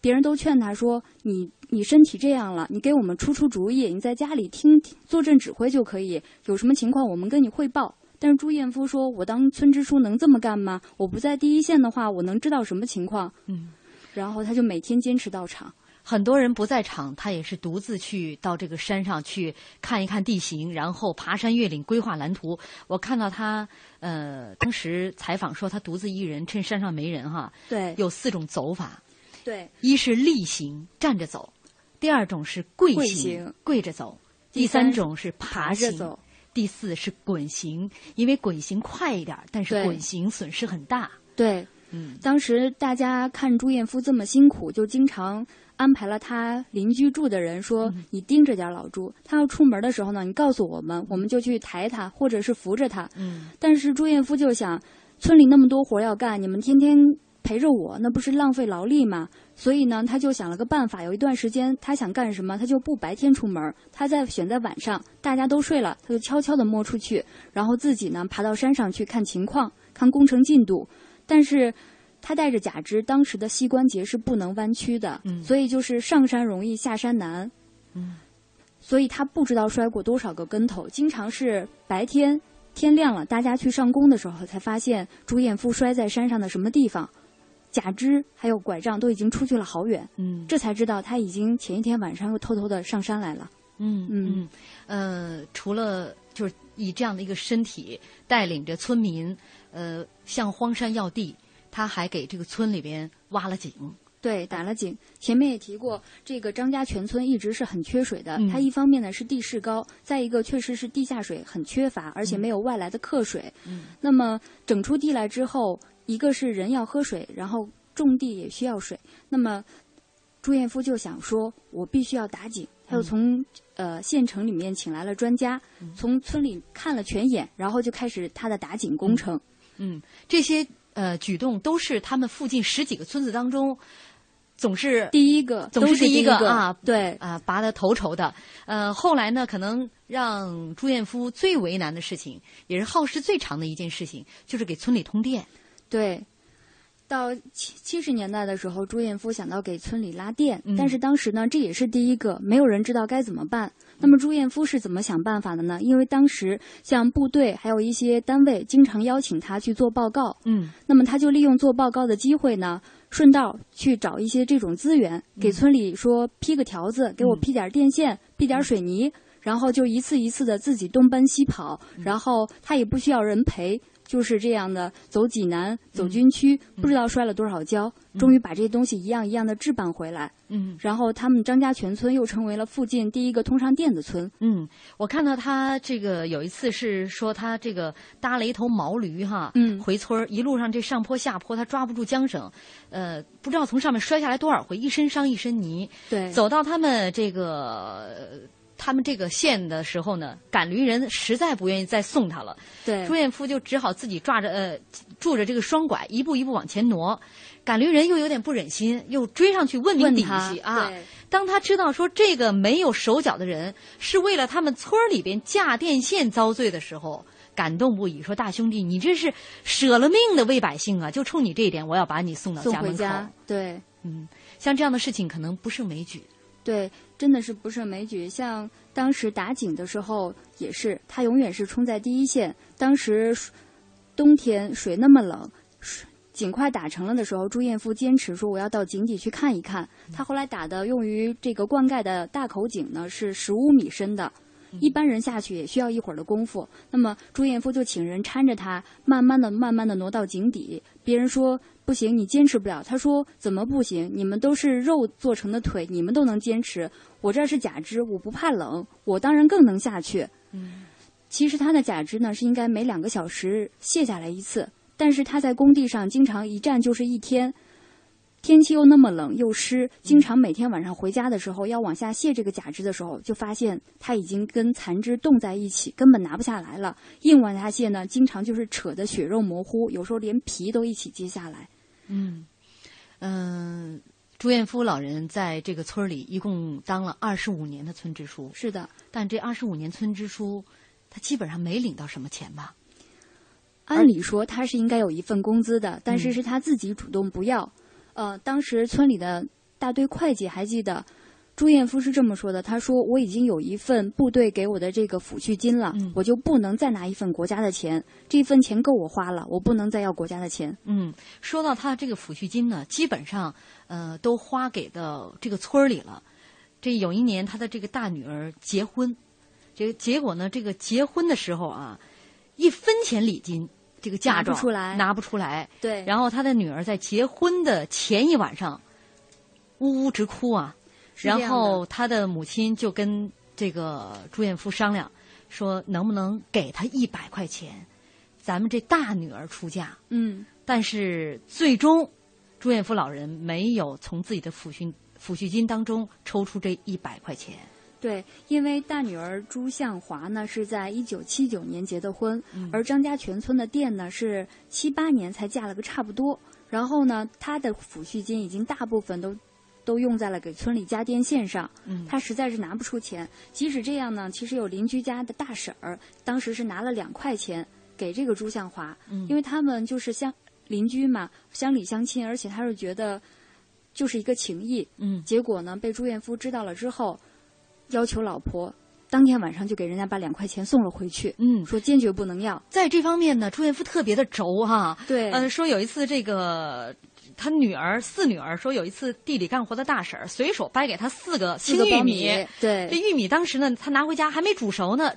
Speaker 4: 别人都劝他说：“你你身体这样了，你给我们出出主意，你在家里听坐镇指挥就可以，有什么情况我们跟你汇报。”但是朱彦夫说：“我当村支书能这么干吗？我不在第一线的话，我能知道什么情况？”
Speaker 2: 嗯，
Speaker 4: 然后他就每天坚持到场。
Speaker 2: 很多人不在场，他也是独自去到这个山上去看一看地形，然后爬山越岭，规划蓝图。我看到他，呃，当时采访说他独自一人，趁山上没人哈，
Speaker 4: 对，
Speaker 2: 有四种走法，
Speaker 4: 对，
Speaker 2: 一是立行站着走，第二种是跪行跪着走，第三种是爬
Speaker 4: 着走，
Speaker 2: 第四是滚行，因为滚行快一点，但是滚行损失很大。
Speaker 4: 对，
Speaker 2: 嗯，
Speaker 4: 当时大家看朱彦夫这么辛苦，就经常。安排了他邻居住的人说：“你盯着点老朱，他要出门的时候呢，你告诉我们，我们就去抬他，或者是扶着他。”
Speaker 2: 嗯。
Speaker 4: 但是朱彦夫就想，村里那么多活要干，你们天天陪着我，那不是浪费劳力吗？所以呢，他就想了个办法。有一段时间，他想干什么，他就不白天出门，他在选在晚上，大家都睡了，他就悄悄地摸出去，然后自己呢爬到山上去看情况，看工程进度。但是他带着假肢，当时的膝关节是不能弯曲的，
Speaker 2: 嗯
Speaker 4: 所以就是上山容易下山难。
Speaker 2: 嗯，
Speaker 4: 所以他不知道摔过多少个跟头，经常是白天天亮了，大家去上工的时候才发现朱彦夫摔在山上的什么地方，假肢还有拐杖都已经出去了好远。
Speaker 2: 嗯，
Speaker 4: 这才知道他已经前一天晚上又偷偷的上山来了。
Speaker 2: 嗯嗯嗯，呃，除了就是以这样的一个身体带领着村民，呃，向荒山要地，他还给这个村里边挖了井。
Speaker 4: 对，打了井。前面也提过，这个张家全村一直是很缺水的。
Speaker 2: 嗯
Speaker 4: 它一方面呢是地势高，再一个确实是地下水很缺乏，而且没有外来的客水。
Speaker 2: 嗯
Speaker 4: 那么整出地来之后，一个是人要喝水，然后种地也需要水。那么朱彦夫就想说，我必须要打井。他又从、呃县城里面请来了专家，从村里看了全眼，然后就开始他的打井工程。
Speaker 2: 嗯，这些呃举动都是他们附近十几个村子当中。总是
Speaker 4: 第一个，
Speaker 2: 总是第
Speaker 4: 一
Speaker 2: 个啊，
Speaker 4: 对
Speaker 2: 啊，拔得头筹的。呃，后来呢，可能让朱彦夫最为难的事情，也是耗时最长的一件事情，就是给村里通电。
Speaker 4: 对，到七七十年代的时候，朱彦夫想到给村里拉电，
Speaker 2: 嗯
Speaker 4: 但是当时呢，这也是第一个，没有人知道该怎么办。那么朱彦夫是怎么想办法的呢？因为当时像部队还有一些单位经常邀请他去做报告，
Speaker 2: 嗯，
Speaker 4: 那么他就利用做报告的机会呢，顺道去找一些这种资源，给村里说批个条子，给我批点电线，批点水泥，然后就一次一次的自己东奔西跑，然后他也不需要人陪。就是这样的，走济南，走军区，不知道摔了多少跤，终于把这些东西一样一样的置办回来。
Speaker 2: 嗯，
Speaker 4: 然后他们张家全村又成为了附近第一个通上电的村。
Speaker 2: 嗯，我看到他这个有一次是说他这个搭了一头毛驴哈，
Speaker 4: 嗯，
Speaker 2: 回村儿一路上这上坡下坡他抓不住缰绳，呃，不知道从上面摔下来多少回，一身伤一身泥。
Speaker 4: 对，
Speaker 2: 走到他们这个。他们这个县的时候呢，赶驴人实在不愿意再送他了。
Speaker 4: 对，
Speaker 2: 朱彦夫就只好自己抓着呃，住着这个双拐，一步一步往前挪。赶驴人又有点不忍心，又追上去问明底细啊。当他知道说这个没有手脚的人是为了他们村里边架电线遭罪的时候，感动不已，说：“大兄弟，你这是舍了命的为百姓啊！就冲你这一点，我要把你送到家门口。”
Speaker 4: 对，
Speaker 2: 嗯，像这样的事情可能不胜枚举。
Speaker 4: 对，真的是不胜枚举。像当时打井的时候，也是他永远是冲在第一线。当时冬天水那么冷，井快打成了的时候，朱彦夫坚持说我要到井底去看一看。他后来打的用于这个灌溉的大口井呢是十五米深的，一般人下去也需要一会儿的功夫。那么朱彦夫就请人搀着他，慢慢的、慢慢的挪到井底。别人说。不行，你坚持不了。他说：“怎么不行？你们都是肉做成的腿，你们都能坚持。我这是假肢，我不怕冷，我当然更能下去。”
Speaker 2: 嗯，
Speaker 4: 其实他的假肢呢是应该每两个小时卸下来一次，但是他在工地上经常一站就是一天，天气又那么冷又湿，经常每天晚上回家的时候要往下卸这个假肢的时候，就发现它已经跟残肢冻在一起，根本拿不下来了。硬往下卸呢，经常就是扯得血肉模糊，有时候连皮都一起揭下来。
Speaker 2: 嗯，嗯、呃，朱彦夫老人在这个村里一共当了二十五年的村支书。
Speaker 4: 是的，
Speaker 2: 但这二十五年村支书，他基本上没领到什么钱吧？
Speaker 4: 按理说他是应该有一份工资的，但是是他自己主动不要。嗯、呃，当时村里的大队会计还记得。朱彦夫是这么说的：“他说我已经有一份部队给我的这个抚恤金了，
Speaker 2: 嗯、
Speaker 4: 我就不能再拿一份国家的钱。这份钱够我花了，我不能再要国家的钱。”
Speaker 2: 嗯，说到他这个抚恤金呢，基本上呃都花给的这个村里了。这有一年他的这个大女儿结婚，这个结果呢，这个结婚的时候啊，一分钱礼金这个嫁妆
Speaker 4: 拿不出来，
Speaker 2: 拿不出来。
Speaker 4: 对，
Speaker 2: 然后他的女儿在结婚的前一晚上呜呜直哭啊。然后他的母亲就跟这个朱彦夫商量，说能不能给他一百块钱，咱们这大女儿出嫁。
Speaker 4: 嗯，
Speaker 2: 但是最终，朱彦夫老人没有从自己的抚恤抚恤金当中抽出这一百块钱。
Speaker 4: 对，因为大女儿朱向华呢是在一九七九年结的婚，
Speaker 2: 嗯、
Speaker 4: 而张家全村的店呢是七八年才嫁了个差不多。然后呢，她的抚恤金已经大部分都。都用在了给村里加电线上，
Speaker 2: 嗯，
Speaker 4: 他实在是拿不出钱。即使这样呢，其实有邻居家的大婶儿，当时是拿了两块钱给这个朱向华，
Speaker 2: 嗯，
Speaker 4: 因为他们就是乡邻居嘛，乡里乡亲，而且他是觉得就是一个情谊。
Speaker 2: 嗯，
Speaker 4: 结果呢，被朱彦夫知道了之后，要求老婆当天晚上就给人家把两块钱送了回去。
Speaker 2: 嗯，
Speaker 4: 说坚决不能要。
Speaker 2: 在这方面呢，朱彦夫特别的轴哈。
Speaker 4: 对，
Speaker 2: 呃，说有一次这个。他女儿四女儿说，有一次地里干活的大婶儿随手掰给他四个青玉
Speaker 4: 米，对，
Speaker 2: 这玉米当时呢，他拿回家还没煮熟呢。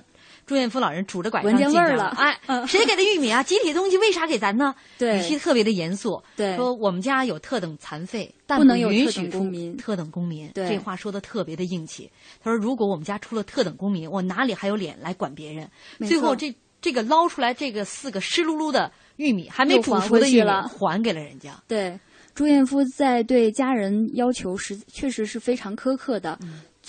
Speaker 2: 朱彦夫老人拄着拐杖
Speaker 4: 进
Speaker 2: 来
Speaker 4: 了，
Speaker 2: 哎，谁给的玉米啊？集体东西为啥给咱呢？
Speaker 4: 对，
Speaker 2: 语气特别的严肃，
Speaker 4: 对，
Speaker 2: 说我们家有特等残废，但
Speaker 4: 不能有
Speaker 2: 允许
Speaker 4: 公民，
Speaker 2: 特等公民。这话说的特别的硬气。他说，如果我们家出了特等公民，我哪里还有脸来管别人？最后这这个捞出来这个四个湿漉漉的玉米，还没煮熟的玉米，还给了人家。
Speaker 4: 对。朱彦夫在对家人要求实，确实是非常苛刻的。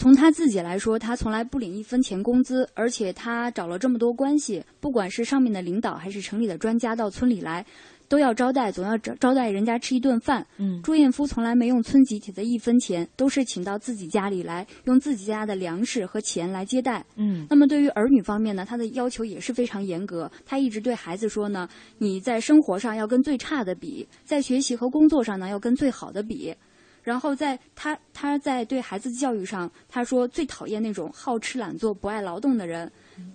Speaker 4: 从他自己来说，他从来不领一分钱工资，而且他找了这么多关系，不管是上面的领导还是城里的专家到村里来。都要招待，总要招招待人家吃一顿饭。
Speaker 2: 嗯，
Speaker 4: 朱彦夫从来没用村集体的一分钱，都是请到自己家里来，用自己家的粮食和钱来接待。
Speaker 2: 嗯，
Speaker 4: 那么对于儿女方面呢，他的要求也是非常严格。他一直对孩子说呢，你在生活上要跟最差的比，在学习和工作上呢要跟最好的比。然后在他他在对孩子教育上，他说最讨厌那种好吃懒做、不爱劳动的人。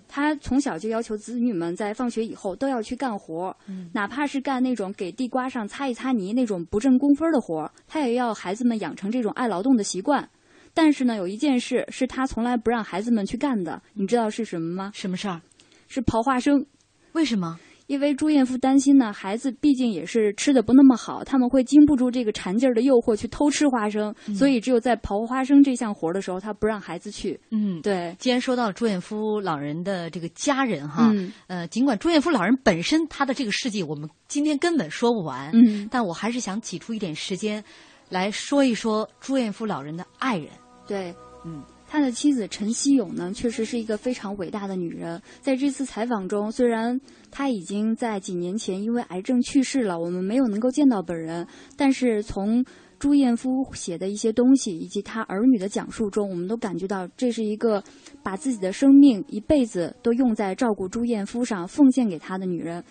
Speaker 4: 他从小就要求子女们在放学以后都要去干活，哪怕是干那种给地瓜上擦一擦泥那种不挣工分的活，他也要孩子们养成这种爱劳动的习惯。但是呢，有一件事是他从来不让孩子们去干的，你知道是什么吗？
Speaker 2: 什么事儿？
Speaker 4: 是刨花生。
Speaker 2: 为什么？
Speaker 4: 因为朱彦夫担心呢，孩子毕竟也是吃的不那么好，他们会经不住这个馋劲儿的诱惑去偷吃花生，所以只有在刨花生这项活儿的时候，他不让孩子去。
Speaker 2: 嗯，
Speaker 4: 对。
Speaker 2: 既然说到朱彦夫老人的这个家人哈，呃，尽管朱彦夫老人本身他的这个事迹我们今天根本说不完，
Speaker 4: 嗯，
Speaker 2: 但我还是想挤出一点时间来说一说朱彦夫老人的爱人。
Speaker 4: 对，
Speaker 2: 嗯。
Speaker 4: 他的妻子陈希勇呢，确实是一个非常伟大的女人。在这次采访中，虽然她已经在几年前因为癌症去世了，我们没有能够见到本人，但是从朱彦夫写的一些东西以及他儿女的讲述中，我们都感觉到这是一个把自己的生命一辈子都用在照顾朱彦夫上，奉献给他的女人。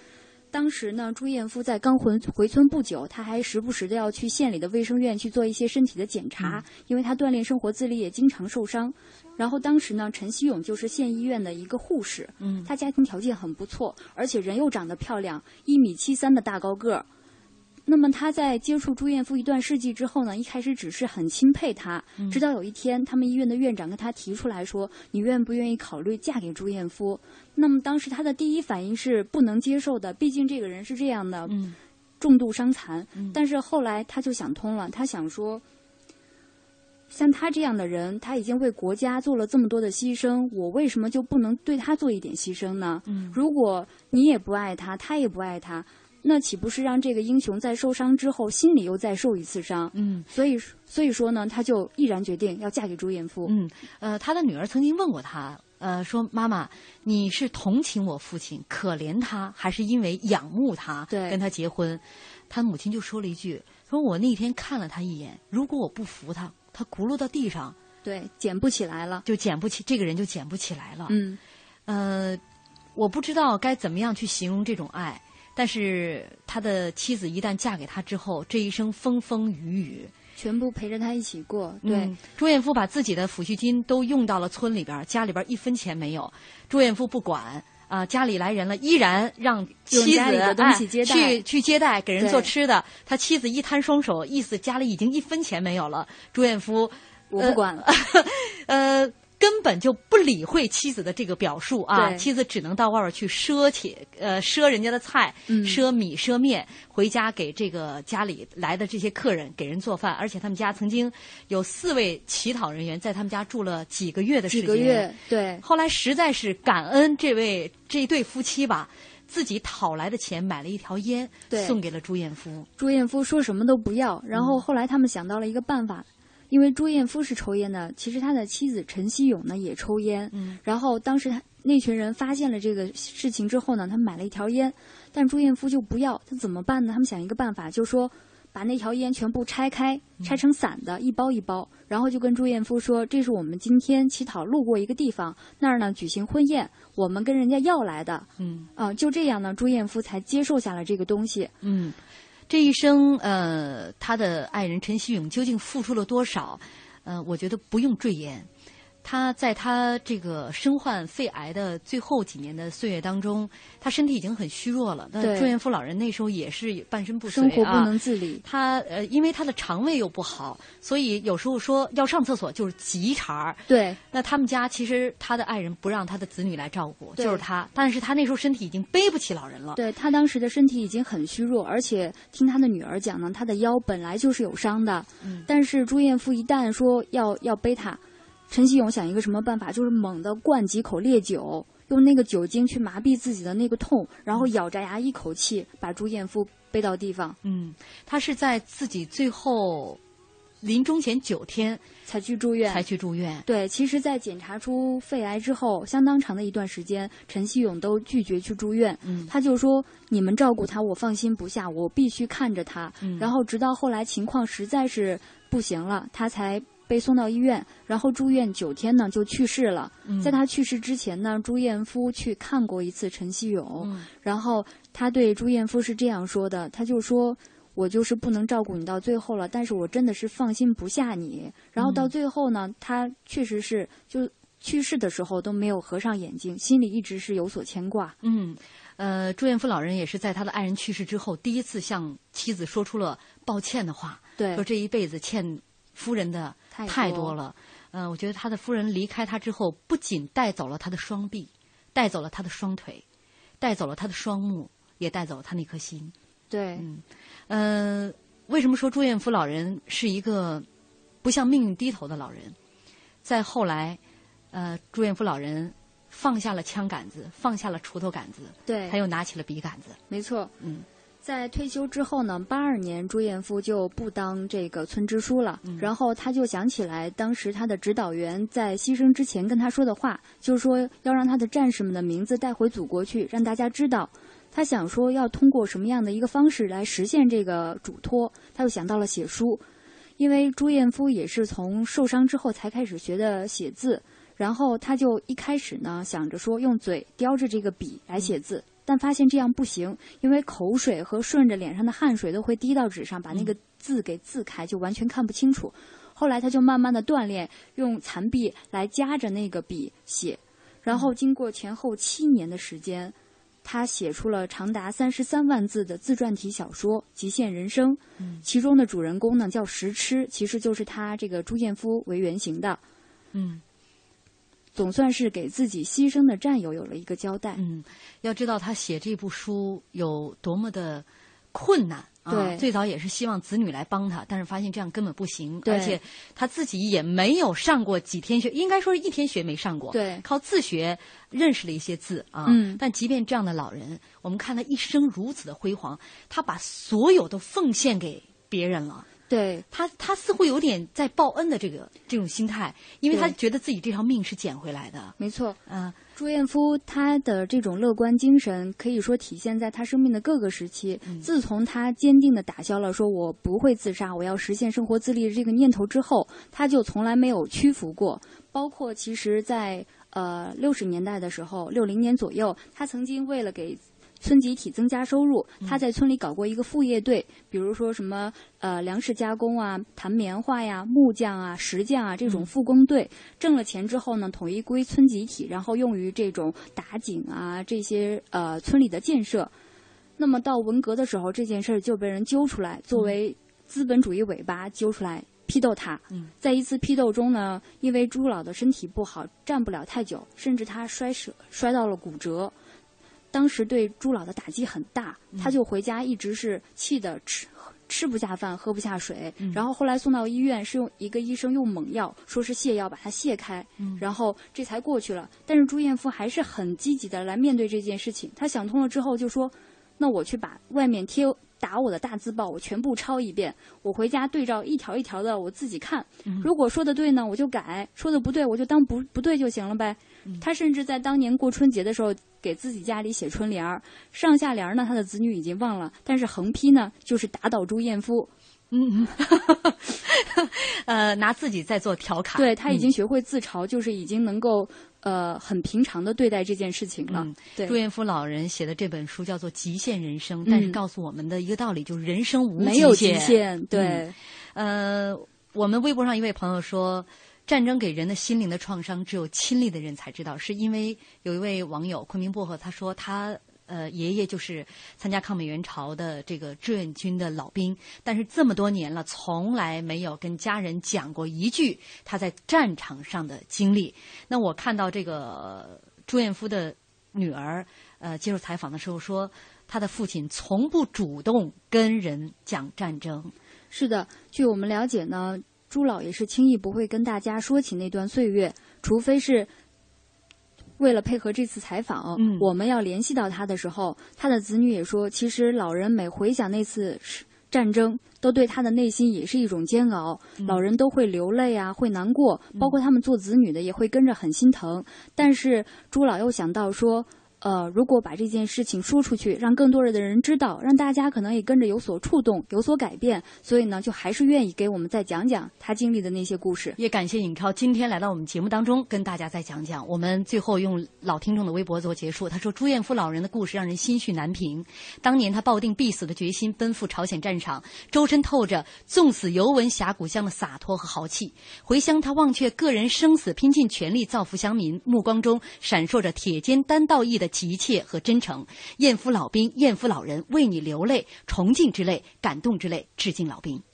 Speaker 4: 当时呢，朱彦夫在刚回回村不久，他还时不时的要去县里的卫生院去做一些身体的检查，因为他锻炼生活自理也经常受伤。然后当时呢，陈希勇就是县医院的一个护士，
Speaker 2: 嗯，
Speaker 4: 他家庭条件很不错，而且人又长得漂亮，一米七三的大高个儿。那么他在接触朱彦夫一段事迹之后呢，一开始只是很钦佩他，直到有一天，他们医院的院长跟他提出来说：“你愿不愿意考虑嫁给朱彦夫？”那么当时他的第一反应是不能接受的，毕竟这个人是这样的，重度伤残。但是后来他就想通了，他想说，像他这样的人，他已经为国家做了这么多的牺牲，我为什么就不能对他做一点牺牲呢？如果你也不爱他，他也不爱他。那岂不是让这个英雄在受伤之后，心里又再受一次伤？
Speaker 2: 嗯，
Speaker 4: 所以所以说呢，他就毅然决定要嫁给朱彦夫。
Speaker 2: 嗯，呃，他的女儿曾经问过他，呃，说妈妈，你是同情我父亲，可怜他，还是因为仰慕他，
Speaker 4: 对，
Speaker 2: 跟他结婚？他母亲就说了一句，说我那天看了他一眼，如果我不扶他，他轱辘到地上，
Speaker 4: 对，捡不起来了，
Speaker 2: 就捡不起，这个人就捡不起来了。
Speaker 4: 嗯，
Speaker 2: 呃，我不知道该怎么样去形容这种爱。但是他的妻子一旦嫁给他之后，这一生风风雨雨，
Speaker 4: 全部陪着他一起过。对，
Speaker 2: 朱彦夫把自己的抚恤金都用到了村里边，家里边一分钱没有。朱彦夫不管啊，家里来人了，依然让妻子去去接待，给人做吃的。他妻子一摊双手，意思家里已经一分钱没有了。朱彦夫，
Speaker 4: 我不管了，
Speaker 2: 呃。根本就不理会妻子的这个表述啊！妻子只能到外边去赊钱，呃，赊人家的菜，赊米赊面，回家给这个家里来的这些客人给人做饭。而且他们家曾经有四位乞讨人员在他们家住了几个月的时间。
Speaker 4: 几个月，对。
Speaker 2: 后来实在是感恩这位这一对夫妻吧，自己讨来的钱买了一条烟，送给了朱彦夫。
Speaker 4: 朱彦夫说什么都不要，然后后来他们想到了一个办法。因为朱彦夫是抽烟的，其实他的妻子陈希勇呢也抽烟。
Speaker 2: 嗯，
Speaker 4: 然后当时他那群人发现了这个事情之后呢，他买了一条烟，但朱彦夫就不要，他怎么办呢？他们想一个办法，就说把那条烟全部拆开，拆成散的，一包一包，然后就跟朱彦夫说：“这是我们今天乞讨路过一个地方，那儿呢举行婚宴，我们跟人家要来的。”
Speaker 2: 嗯，
Speaker 4: 啊，就这样呢，朱彦夫才接受下了这个东西。
Speaker 2: 嗯。这一生，呃，他的爱人陈希勇究竟付出了多少？呃，我觉得不用赘言。他在他这个身患肺癌的最后几年的岁月当中，他身体已经很虚弱了。那朱彦夫老人那时候也是半身不遂
Speaker 4: 啊，生活不能自理。
Speaker 2: 他呃，因为他的肠胃又不好，所以有时候说要上厕所就是急茬儿。
Speaker 4: 对。
Speaker 2: 那他们家其实他的爱人不让他的子女来照顾，就是他。但是他那时候身体已经背不起老人了。
Speaker 4: 对他当时的身体已经很虚弱，而且听他的女儿讲呢，他的腰本来就是有伤的。
Speaker 2: 嗯。
Speaker 4: 但是朱彦夫一旦说要要背他。陈希勇想一个什么办法，就是猛地灌几口烈酒，用那个酒精去麻痹自己的那个痛，然后咬着牙一口气把朱彦夫背到地方。
Speaker 2: 嗯，他是在自己最后临终前九天
Speaker 4: 才去住院，
Speaker 2: 才去住院。
Speaker 4: 对，其实，在检查出肺癌之后，相当长的一段时间，陈希勇都拒绝去住院。
Speaker 2: 嗯，
Speaker 4: 他就说：“你们照顾他，我放心不下，我必须看着他。”
Speaker 2: 嗯，
Speaker 4: 然后直到后来情况实在是不行了，他才。被送到医院，然后住院九天呢，就去世了。在他去世之前呢，朱彦夫去看过一次陈希勇，然后他对朱彦夫是这样说的：“他就说，我就是不能照顾你到最后了，但是我真的是放心不下你。然后到最后呢，他确实是就去世的时候都没有合上眼睛，心里一直是有所牵挂。”
Speaker 2: 嗯，呃，朱彦夫老人也是在他的爱人去世之后，第一次向妻子说出了抱歉的话，
Speaker 4: 对，
Speaker 2: 说这一辈子欠。夫人的太多了，嗯，我觉得他的夫人离开他之后，不仅带走了他的双臂，带走了他的双腿，带走了他的双目，也带走了他那颗心。
Speaker 4: 对，
Speaker 2: 嗯，呃，为什么说朱彦夫老人是一个不向命运低头的老人？在后来，呃，朱彦夫老人放下了枪杆子，放下了锄头杆子，
Speaker 4: 对，
Speaker 2: 他又拿起了笔杆子。
Speaker 4: 没错，
Speaker 2: 嗯。
Speaker 4: 在退休之后呢，八二年朱彦夫就不当这个村支书了。然后他就想起来，当时他的指导员在牺牲之前跟他说的话，就是说要让他的战士们的名字带回祖国去，让大家知道。他想说要通过什么样的一个方式来实现这个嘱托，他又想到了写书，因为朱彦夫也是从受伤之后才开始学的写字。然后他就一开始呢想着说用嘴叼着这个笔来写字。但发现这样不行，因为口水和顺着脸上的汗水都会滴到纸上，把那个字给字开，就完全看不清楚。后来他就慢慢的锻炼，用残壁来夹着那个笔写，然后经过前后七年的时间，他写出了长达三十三万字的自传体小说《极限人生》。其中的主人公呢叫石痴，其实就是他这个朱彦夫为原型的。
Speaker 2: 嗯。
Speaker 4: 总算是给自己牺牲的战友有了一个交代。
Speaker 2: 嗯，要知道他写这部书有多么的困难啊！
Speaker 4: 对，
Speaker 2: 最早也是希望子女来帮他，但是发现这样根本不行。而且他自己也没有上过几天学，应该说是一天学没上过。
Speaker 4: 对，
Speaker 2: 靠自学认识了一些字啊。
Speaker 4: 嗯。
Speaker 2: 但即便这样的老人，我们看他一生如此的辉煌，他把所有都奉献给别人了。
Speaker 4: 对
Speaker 2: 他，他似乎有点在报恩的这个这种心态，因为他觉得自己这条命是捡回来的。
Speaker 4: 没错，
Speaker 2: 嗯，
Speaker 4: 朱彦夫他的这种乐观精神可以说体现在他生命的各个时期。自从他坚定的打消了说我不会自杀，我要实现生活自立的这个念头之后，他就从来没有屈服过。包括其实，在呃六十年代的时候，六零年左右，他曾经为了给。村集体增加收入，他在村里搞过一个副业队，比如说什么呃粮食加工啊、弹棉花呀、木匠啊、石匠啊这种副工队，挣了钱之后呢，统一归村集体，然后用于这种打井啊这些呃村里的建设。那么到文革的时候，这件事儿就被人揪出来，作为资本主义尾巴揪出来批斗他。在一次批斗中呢，因为朱老的身体不好，站不了太久，甚至他摔折摔到了骨折。当时对朱老的打击很大，他就回家一直是气得吃吃不下饭，喝不下水。然后后来送到医院，是用一个医生用猛药，说是泻药把它泻开，然后这才过去了。但是朱彦夫还是很积极的来面对这件事情。他想通了之后就说：“那我去把外面贴打我的大字报我全部抄一遍，我回家对照一条一条的我自己看。如果说的对呢，我就改；说的不对，我就当不不对就行了呗。”他甚至在当年过春节的时候。给自己家里写春联儿，上下联呢，他的子女已经忘了，但是横批呢，就是打倒朱彦夫。
Speaker 2: 嗯，呃，拿自己在做调侃。
Speaker 4: 对他已经学会自嘲，就是已经能够呃很平常的对待这件事情了。
Speaker 2: 嗯
Speaker 4: 对，
Speaker 2: 朱彦夫老人写的这本书叫做《极限人生》，但是
Speaker 4: 嗯
Speaker 2: 告诉我们的一个道理就是人生无
Speaker 4: 没有
Speaker 2: 极
Speaker 4: 极限对
Speaker 2: 嗯呃，我们微博上一位朋友说。战争给人的心灵的创伤，只有亲历的人才知道。是因为有一位网友昆明薄荷，他说他呃爷爷就是参加抗美援朝的这个志愿军的老兵，但是这么多年了，从来没有跟家人讲过一句他在战场上的经历。那我看到这个朱彦夫的女儿呃接受采访的时候说，他的父亲从不主动跟人讲战争。
Speaker 4: 是的，据我们了解呢，朱老爷是轻易不会跟大家说起那段岁月，除非是为了配合这次采访，
Speaker 2: 嗯
Speaker 4: 我们要联系到他的时候，他的子女也说，其实老人每回想那次战争，都对他的内心也是一种煎熬，
Speaker 2: 嗯
Speaker 4: 老人都会流泪啊，会难过，包括他们做子女的也会跟着很心疼。但是朱老又想到说。呃，如果把这件事情说出去，让更多的人知道，让大家可能也跟着有所触动、有所改变，所以呢，就还是愿意给我们再讲讲他经历的那些故事。
Speaker 2: 也感谢尹超今天来到我们节目当中，跟大家再讲讲。我们最后用老听众的微博做结束。他说：“朱彦夫老人的故事让人心绪难平。当年他抱定必死的决心，奔赴朝鲜战场，周身透着纵死犹闻峡谷乡的洒脱和豪气。回乡，他忘却个人生死，拼尽全力造福乡民，目光中闪烁着铁肩担道义的急切和真诚。艳夫老兵，艳夫老人，为你流泪，崇敬之泪，感动之泪，致敬老兵。”